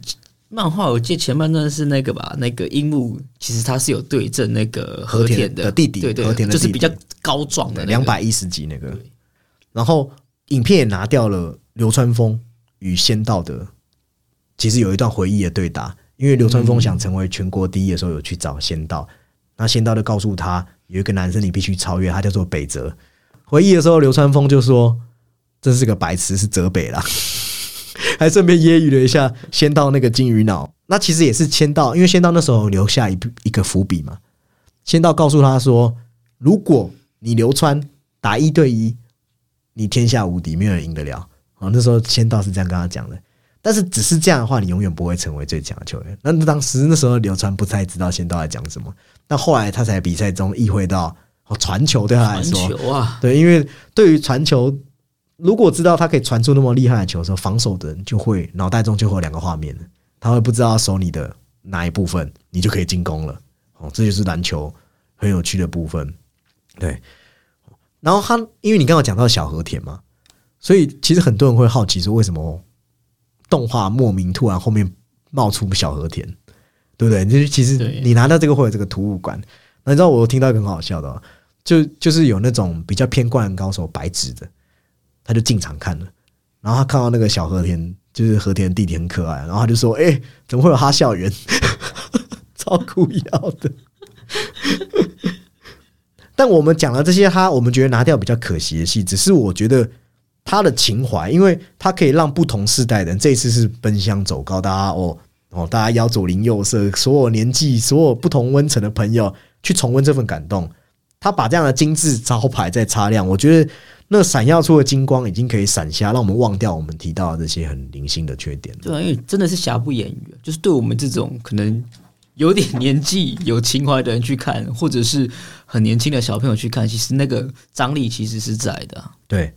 漫画，我记得前半段是那个吧，那个樱木其实他是有对阵那个和田田的弟弟对对，和田的弟弟。就是比较高壮的两百一十级那个，然后影片也拿掉了流川枫与仙道的，其实有一段回忆的对打，因为流川枫想成为全国第一的时候，有去找仙道，那仙道就告诉他有一个男生你必须超越，他叫做北泽。回忆的时候，流川枫就说：“真是个白痴，是泽北啦。*laughs* ”还顺便揶揄了一下仙道那个金鱼脑。那其实也是仙道，因为仙道那时候留下一一个伏笔嘛。仙道告诉他说：“如果你流川打一对一，你天下无敌，没有人赢得了。”哦，那时候仙道是这样跟他讲的。但是只是这样的话，你永远不会成为最强的球员。那当时那时候流川不太知道仙道在讲什么，但后来他在比赛中意会到，哦，传球对他来传说，球啊，对，因为对于传球，如果知道他可以传出那么厉害的球的时候，防守的人就会脑袋中就会有两个画面，他会不知道守你的哪一部分，你就可以进攻了。哦，这就是篮球很有趣的部分。对，然后他因为你刚刚讲到小和田嘛，所以其实很多人会好奇说，为什么动画莫名突然后面冒出小和田，对不对？就是其实你拿到这个会有这个突兀感。那你知道我听到一个很好笑的哦、就就是有那种比较偏灌篮高手白纸的，他就进场看了，然后他看到那个小和田，就是和田的弟弟很可爱，然后他就说：“哎、怎么会有哈校园？*laughs* 超酷要的。*laughs* ”但我们讲了这些，他我们觉得拿掉比较可惜的戏，只是我觉得他的情怀，因为他可以让不同世代的人，这一次是奔向走高，大家哦哦，大家邀左邻右舍，所有年纪、所有不同温层的朋友去重温这份感动。他把这样的精致招牌再擦亮，我觉得那闪耀出的金光已经可以闪瞎，让我们忘掉我们提到的这些很零星的缺点。对啊，因为真的是瑕不掩瑜，就是对我们这种可能有点年纪、有情怀的人去看，或者是很年轻的小朋友去看，其实那个张力其实是在的。对，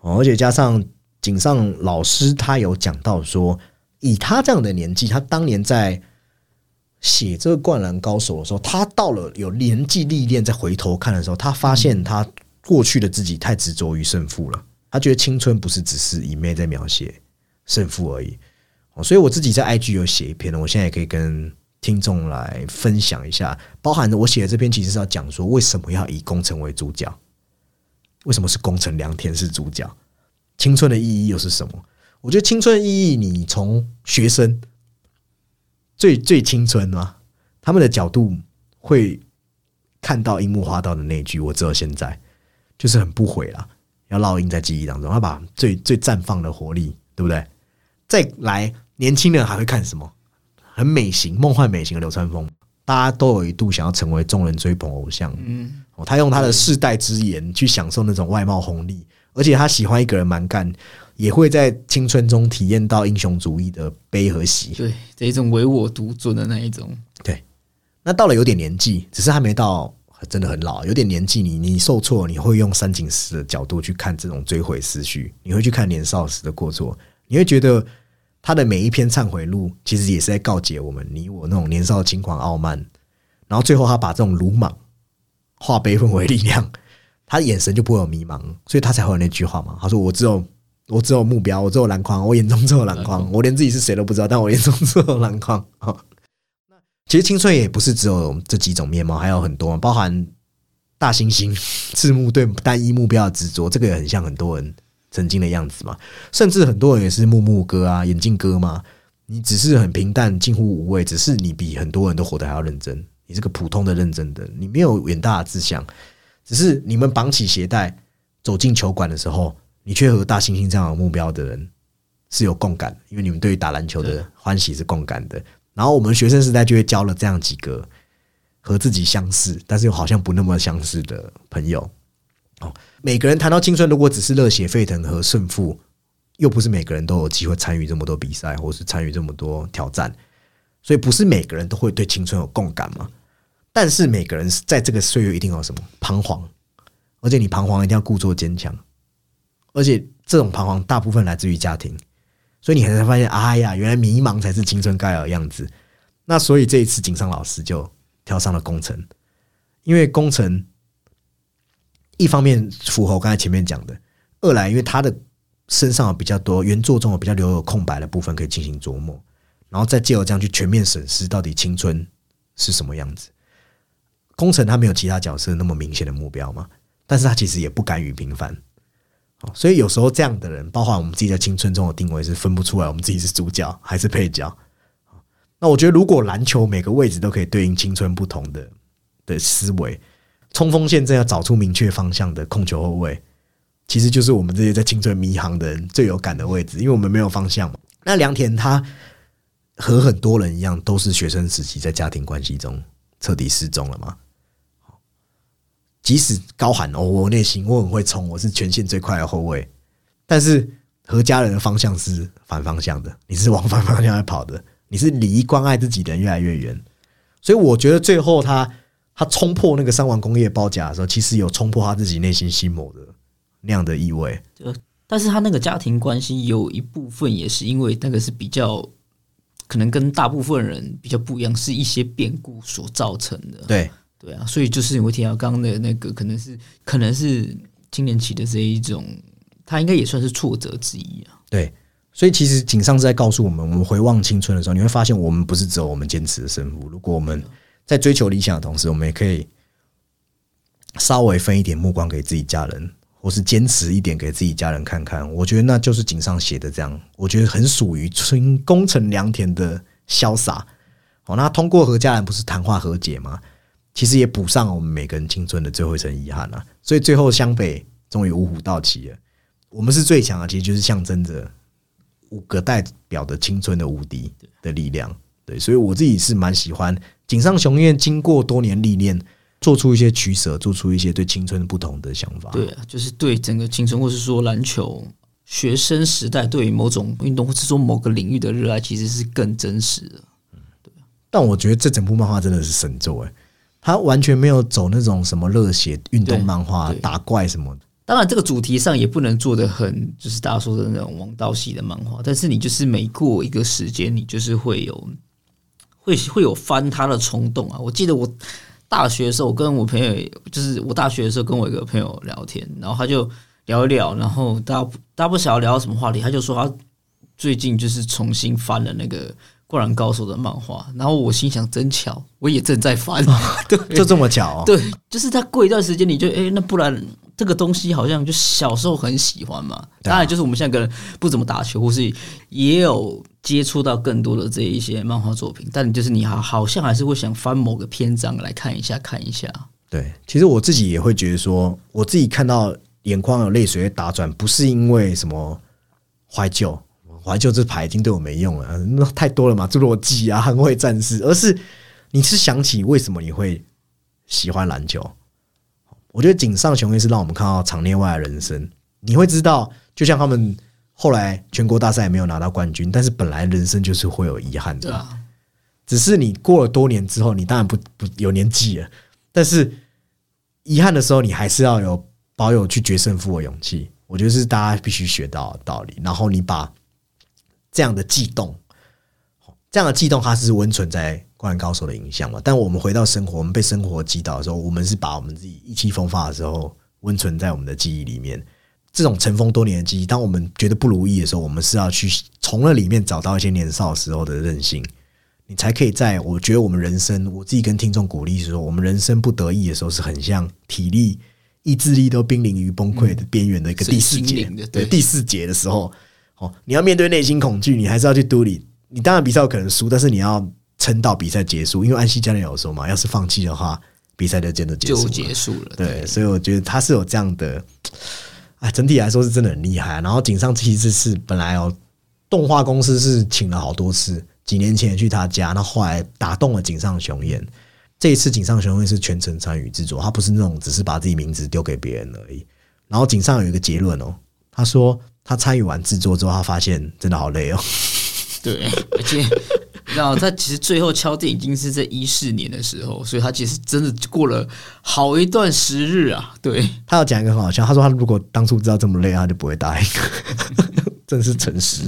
哦而且加上井上老师他有讲到说，以他这样的年纪，他当年在。写这个《灌篮高手》的时候，他到了有年纪历练，再回头看的时候，他发现他过去的自己太执着于胜负了。他觉得青春不是只是以妹在描写胜负而已。所以我自己在 IG 有写一篇我现在也可以跟听众来分享一下。包含我写的这篇，其实是要讲说为什么要以工程为主角，为什么是功成良田是主角，青春的意义又是什么？我觉得青春的意义，你从学生。最最青春啊，他们的角度会看到樱木花道的那句“我只有现在”，就是很不悔了，要烙印在记忆当中，要把最最绽放的活力，对不对？再来，年轻人还会看什么？很美型、梦幻美型的流川枫，大家都有一度想要成为众人追捧偶像。嗯，哦，他用他的世代之言去享受那种外貌红利，而且他喜欢一个人蛮干。也会在青春中体验到英雄主义的悲和喜，对这一种唯我独尊的那一种。对，那到了有点年纪，只是还没到真的很老，有点年纪，你你受挫，你会用三井石的角度去看这种追悔思绪，你会去看年少时的过错，你会觉得他的每一篇忏悔录其实也是在告诫我们，你我那种年少轻狂傲慢，然后最后他把这种鲁莽化悲愤为力量，*laughs* 他眼神就不会有迷茫，所以他才会有那句话嘛，他说我只有。我只有目标，我只有篮筐，我眼中只有篮筐，我连自己是谁都不知道，但我眼中只有篮筐。*laughs* 那其实青春也不是只有这几种面貌，还有很多，包含大猩猩 *laughs* 赤木对单一目标的执着，这个也很像很多人曾经的样子嘛。甚至很多人也是木木哥啊，眼镜哥嘛。你只是很平淡，近乎无味，只是你比很多人都活得还要认真。你是个普通的认真的，你没有远大的志向，只是你们绑起鞋带走进球馆的时候。你却和大猩猩这样有目标的人是有共感，因为你们对于打篮球的欢喜是共感的。然后我们学生时代就会交了这样几个和自己相似，但是又好像不那么相似的朋友。哦，每个人谈到青春，如果只是热血沸腾和胜负，又不是每个人都有机会参与这么多比赛，或是参与这么多挑战，所以不是每个人都会对青春有共感嘛？但是每个人在这个岁月一定有什么彷徨，而且你彷徨一定要故作坚强。而且这种彷徨大部分来自于家庭，所以你才发现，哎呀，原来迷茫才是青春该有的样子。那所以这一次井上老师就挑上了工程，因为工程一方面符合我刚才前面讲的，二来因为他的身上有比较多原作中有比较留有空白的部分可以进行琢磨，然后再借由这样去全面审视到底青春是什么样子。工程他没有其他角色那么明显的目标嘛，但是他其实也不甘于平凡。所以有时候这样的人，包括我们自己在青春中的定位是分不出来，我们自己是主角还是配角。那我觉得，如果篮球每个位置都可以对应青春不同的的思维，冲锋陷阵要找出明确方向的控球后卫，其实就是我们这些在青春迷航的人最有感的位置，因为我们没有方向嘛。那良田他和很多人一样，都是学生时期在家庭关系中彻底失踪了嘛。即使高喊哦，我内心我很会冲，我是全线最快的后卫，但是和家人的方向是反方向的，你是往反方向在跑的，你是离关爱自己的人越来越远，所以我觉得最后他他冲破那个三王工业包夹的时候，其实有冲破他自己内心心魔的那样的意味。但是他那个家庭关系有一部分也是因为那个是比较可能跟大部分人比较不一样，是一些变故所造成的。对。对啊，所以就是你会提到刚刚的那个，可能是可能是青年期的这一种，他应该也算是挫折之一啊。对，所以其实井上是在告诉我们，我们回望青春的时候，你会发现我们不是只有我们坚持的胜负。如果我们在追求理想的同时，我们也可以稍微分一点目光给自己家人，或是坚持一点给自己家人看看。我觉得那就是井上写的这样，我觉得很属于春功成良田的潇洒。哦，那通过和家人不是谈话和解吗？其实也补上我们每个人青春的最后一层遗憾了，所以最后湘北终于五虎到齐了。我们是最强的，其实就是象征着五个代表的青春的无敌的力量。对，所以我自己是蛮喜欢井上雄彦经过多年历练，做出一些取舍，做出一些对青春不同的想法。对啊，就是对整个青春，或是说篮球学生时代对于某种运动，或是说某个领域的热爱，其实是更真实的。对但我觉得这整部漫画真的是神作哎，他完全没有走那种什么热血运动漫画打怪什么的。当然，这个主题上也不能做的很，就是大家说的那种王道系的漫画。但是你就是每过一个时间，你就是会有会会有翻他的冲动啊。我记得我大学的时候，我跟我朋友，就是我大学的时候跟我一个朋友聊天，然后他就聊一聊，然后大家不大家不晓得聊到什么话题，他就说他最近就是重新翻了那个《灌篮高手》的漫画，然后我心想，真巧，我也正在翻，*laughs* 对，就这么巧、哦，对，就是他过一段时间，你就哎、诶那不然这个东西好像就小时候很喜欢嘛。当然，就是我们现在可能不怎么打球，或是也有接触到更多的这一些漫画作品，但就是你好好像还是会想翻某个篇章来看一下，看一下。对，其实我自己也会觉得说，我自己看到眼眶有泪水会打转，不是因为什么怀旧，怀旧这牌已经对我没用了，那太多了嘛，侏罗纪啊、捍卫战士，而是你是想起为什么你会喜欢篮球。我觉得井上雄彦是让我们看到场内外的人生，你会知道，就像他们后来全国大赛也没有拿到冠军，但是本来人生就是会有遗憾的，啊，只是你过了多年之后，你当然不不有年纪了，但是遗憾的时候，你还是要有保有去决胜负的勇气。我觉得是大家必须学到的道理。然后你把这样的悸动，这样的悸动，它是温存在《灌篮高手》的影响嘛？但我们回到生活，我们被生活击倒的时候，我们是把我们自己意气风发的时候温存在我们的记忆里面。这种尘封多年的记忆，当我们觉得不如意的时候，我们是要去从那里面找到一些年少时候的韧性。你才可以在我觉得我们人生，我自己跟听众鼓励说，我们人生不得意的时候，是很像体力、意志力都濒临于崩溃的边缘的一个第四节，对第四节的时候，哦，你要面对内心恐惧，你还是要去独立。你当然比赛有可能输，但是你要撑到比赛结束，因为安西教练有说嘛，要是放弃的话，比赛就真的结束就。结束了。对，所以我觉得他是有这样的，哎，整体来说是真的很厉害。然后井上其实是本来哦，动画公司是请了好多次，几年前也去他家，那后来打动了井上雄彦。这一次井上雄彦是全程参与制作，他不是那种只是把自己名字丢给别人而已。然后井上有一个结论哦，他说他参与完制作之后，他发现真的好累哦。*laughs* 对，而且然后他其实最后敲定已经是在一四年的时候，所以他其实真的过了好一段时日啊。对，他要讲一个很好笑，他说他如果当初知道这么累，他就不会答应，*laughs* 真是诚实。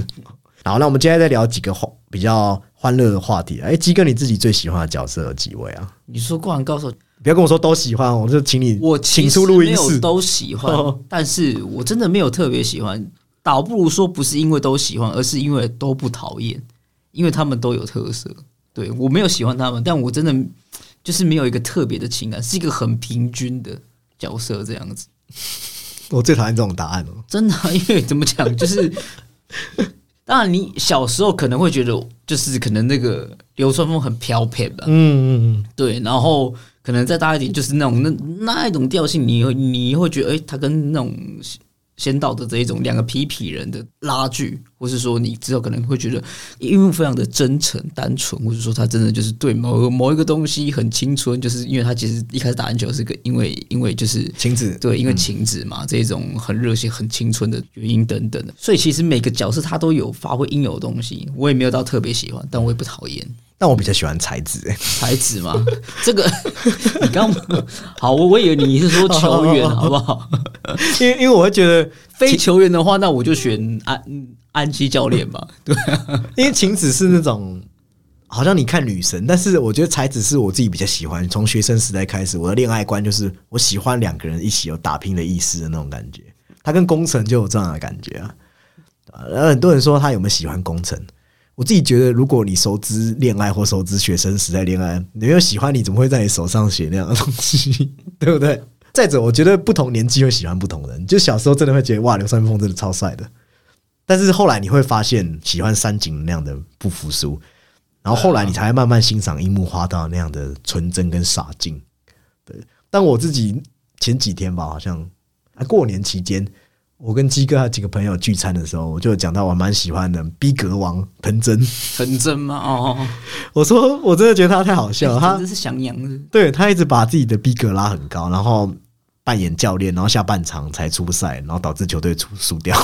好，那我们接下来再聊几个话比较欢乐的话题。哎，鸡哥，你自己最喜欢的角色有几位啊？你说《灌篮高手》，不要跟我说都喜欢，我就请你我请出录音室。都喜欢哦，*laughs* 但是我真的没有特别喜欢，倒不如说不是因为都喜欢，而是因为都不讨厌，因为他们都有特色。对我没有喜欢他们，但我真的就是没有一个特别的情感，是一个很平均的角色这样子。*laughs* 我最讨厌这种答案了。真的啊、因为怎么讲，就是 *laughs* 当然你小时候可能会觉得，就是可能那个流川枫很飘撇吧，嗯嗯嗯对，然后可能再大一点，就是那种那那一种调性，你会你会觉得，哎、他跟那种先道的这一种两个皮皮人的拉锯，或是说你之后可能会觉得因为非常的真诚、单纯，或者说他真的就是对某某一个东西很青春，就是因为他其实一开始打篮球是个因为 *laughs* 因为就是，晴子，对，因为晴子嘛，这一种很热血、很青春的原因等等的，所以其实每个角色他都有发挥应有的东西，我也没有到特别喜欢，但我也不讨厌。但我比较喜欢才子。哎才子嘛，这个你刚好，我我以为你是说球员，*laughs* 好不好？因为因为我会觉得，非球员的话，那我就选安安西教练吧。对，*laughs* 因为晴子是那种。好像你看女神，但是我觉得才子是我自己比较喜欢。从学生时代开始，我的恋爱观就是我喜欢两个人一起有打拼的意思的那种感觉。他跟工程就有这样的感觉啊。啊然后很多人说他有没有喜欢工程，我自己觉得，如果你熟知恋爱或熟知学生时代恋爱，你没有喜欢，你怎么会在你手上写那样的东西？*laughs* 对不对？再者，我觉得不同年纪会喜欢不同人。就小时候真的会觉得哇，流川枫真的超帅的，但是后来你会发现喜欢三井那样的不服输，然后后来你才会慢慢欣赏樱木花道那样的纯真跟洒劲。对，但我自己前几天吧，好像啊过年期间，我跟鸡哥还有几个朋友聚餐的时候，我就讲到我蛮喜欢的逼格王彭真。*laughs* 彭真吗？哦，*laughs* 我说我真的觉得他太好笑了，他真是翔阳的。对他一直把自己的逼格拉很高，然后扮演教练，然后下半场才出赛，然后导致球队出输掉。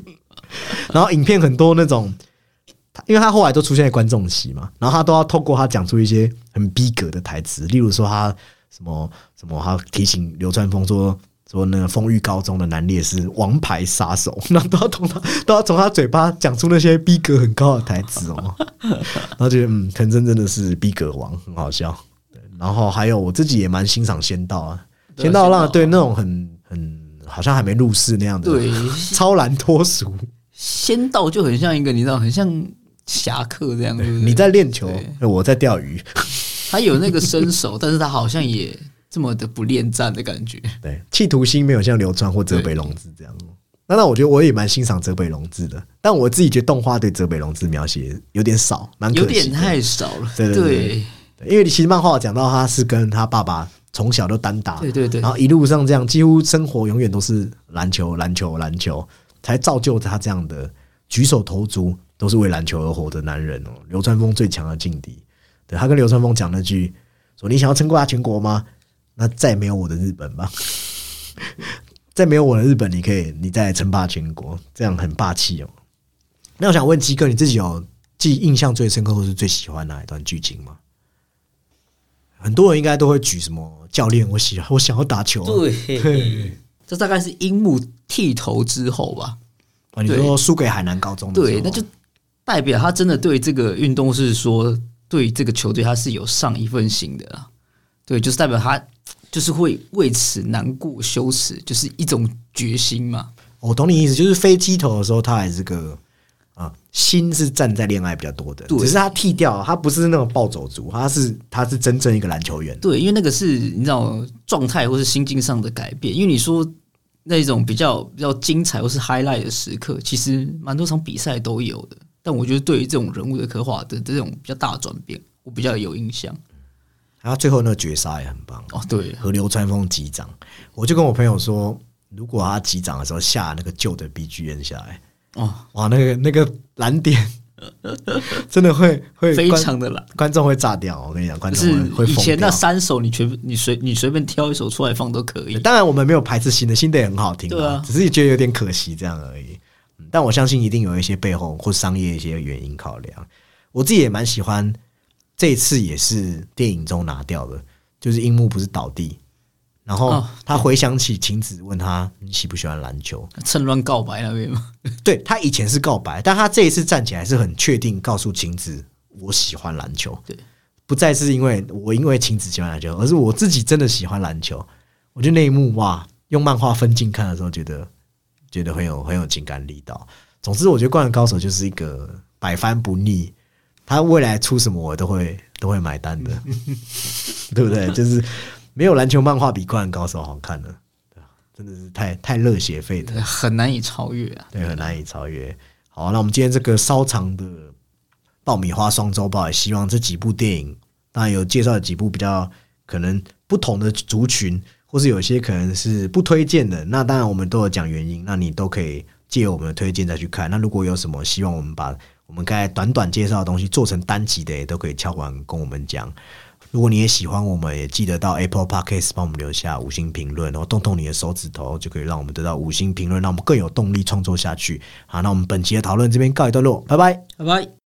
*laughs* 然后影片很多那种，因为他后来都出现在观众席嘛，然后他都要透过他讲出一些很逼格的台词，例如说他什么什么，他提醒流川枫说。说那个丰裕高中的男烈是王牌杀手，*laughs* 那都要从他都要从他嘴巴讲出那些逼格很高的台词哦，*laughs* 然后觉得嗯，藤真真的是逼格王，很好笑。对，然后还有我自己也蛮欣赏仙道啊，仙道让对那种很很好像还没入世那样的，对，*laughs* 超然脱俗。仙道就很像一个你知道，很像侠客这样子。你在练球，我在钓鱼。他有那个身手，但是他好像也。这么的不恋战的感觉，对，企图心没有像流川或泽北龙子这样。那那我觉得我也蛮欣赏泽北龙子的，但我自己觉得动画对泽北龙子描写有点少，蛮有点太少了。对对对，因为其实漫画讲到他是跟他爸爸从小都单打，对对对，然后一路上这样几乎生活永远都是篮球篮球篮球，才造就他这样的举手投足都是为篮球而活的男人哦。流川枫最强的劲敌，对他跟流川枫讲那句说：“你想要撑过他全国吗？”那再没有我的日本吧，*laughs* 再没有我的日本，你可以你再称霸全国，这样很霸气哦。那我想问鸡哥，你自己有记印象最深刻或是最喜欢哪一段剧情吗？很多人应该都会举什么教练，我喜我想要打球。对，*laughs* 这大概是樱木剃头之后吧。啊，你说输给海南高中，对，那就代表他真的对这个运动是说，对这个球队他是有上一份心的啊。对，就是代表他。就是会为此难过、羞耻，就是一种决心嘛。我懂你意思，就是飞机头的时候，他还是个啊，心是站在恋爱比较多的。只是他剃掉，他不是那种暴走族，他是他是真正一个篮球员。对，因为那个是你知道状态或是心境上的改变。因为你说那种比较比较精彩或是 highlight 的时刻，其实蛮多场比赛都有的。但我觉得对于这种人物的刻画的这种比较大的转变，我比较有印象。然后最后那个绝杀也很棒哦，对，和流川枫击掌，我就跟我朋友说，如果他击掌的时候下那个旧的 B G M 下来，哦，哇，那个那个蓝点 *laughs* 真的会会非常的蓝，观众会炸掉。我跟你讲，观众会以前那三首你全你随你随便挑一首出来放都可以。当然我们没有排斥新的，新的也很好听，对啊，只是觉得有点可惜这样而已。但我相信一定有一些背后或商业一些原因考量。我自己也蛮喜欢。这次也是电影中拿掉的，就是樱木不是倒地，然后他回想起晴子问他你喜不喜欢篮球，趁乱告白那边吗？*laughs* 对他以前是告白，但他这一次站起来是很确定告诉晴子我喜欢篮球，对，不再是因为我因为晴子喜欢篮球，而是我自己真的喜欢篮球。我觉得那一幕哇，用漫画分镜看的时候，觉得觉得很有很有情感力道。总之，我觉得《灌篮高手》就是一个百番不腻。他未来出什么我都会都会买单的，*laughs* 对不对？就是没有篮球漫画比《灌篮高手》好看的，对真的是太太热血沸腾，很难以超越啊！对，很难以超越。好，那我们今天这个稍长的爆米花双周报，也希望这几部电影，当然有介绍几部比较可能不同的族群，或是有些可能是不推荐的，那当然我们都有讲原因，那你都可以借我们的推荐再去看。那如果有什么希望我们把我们刚才短短介绍的东西做成单集的，也都可以敲完跟我们讲。如果你也喜欢，我们也记得到 Apple Podcast 帮我们留下五星评论，然后动动你的手指头，就可以让我们得到五星评论，让我们更有动力创作下去。好，那我们本期的讨论这边告一段落，拜拜，拜拜。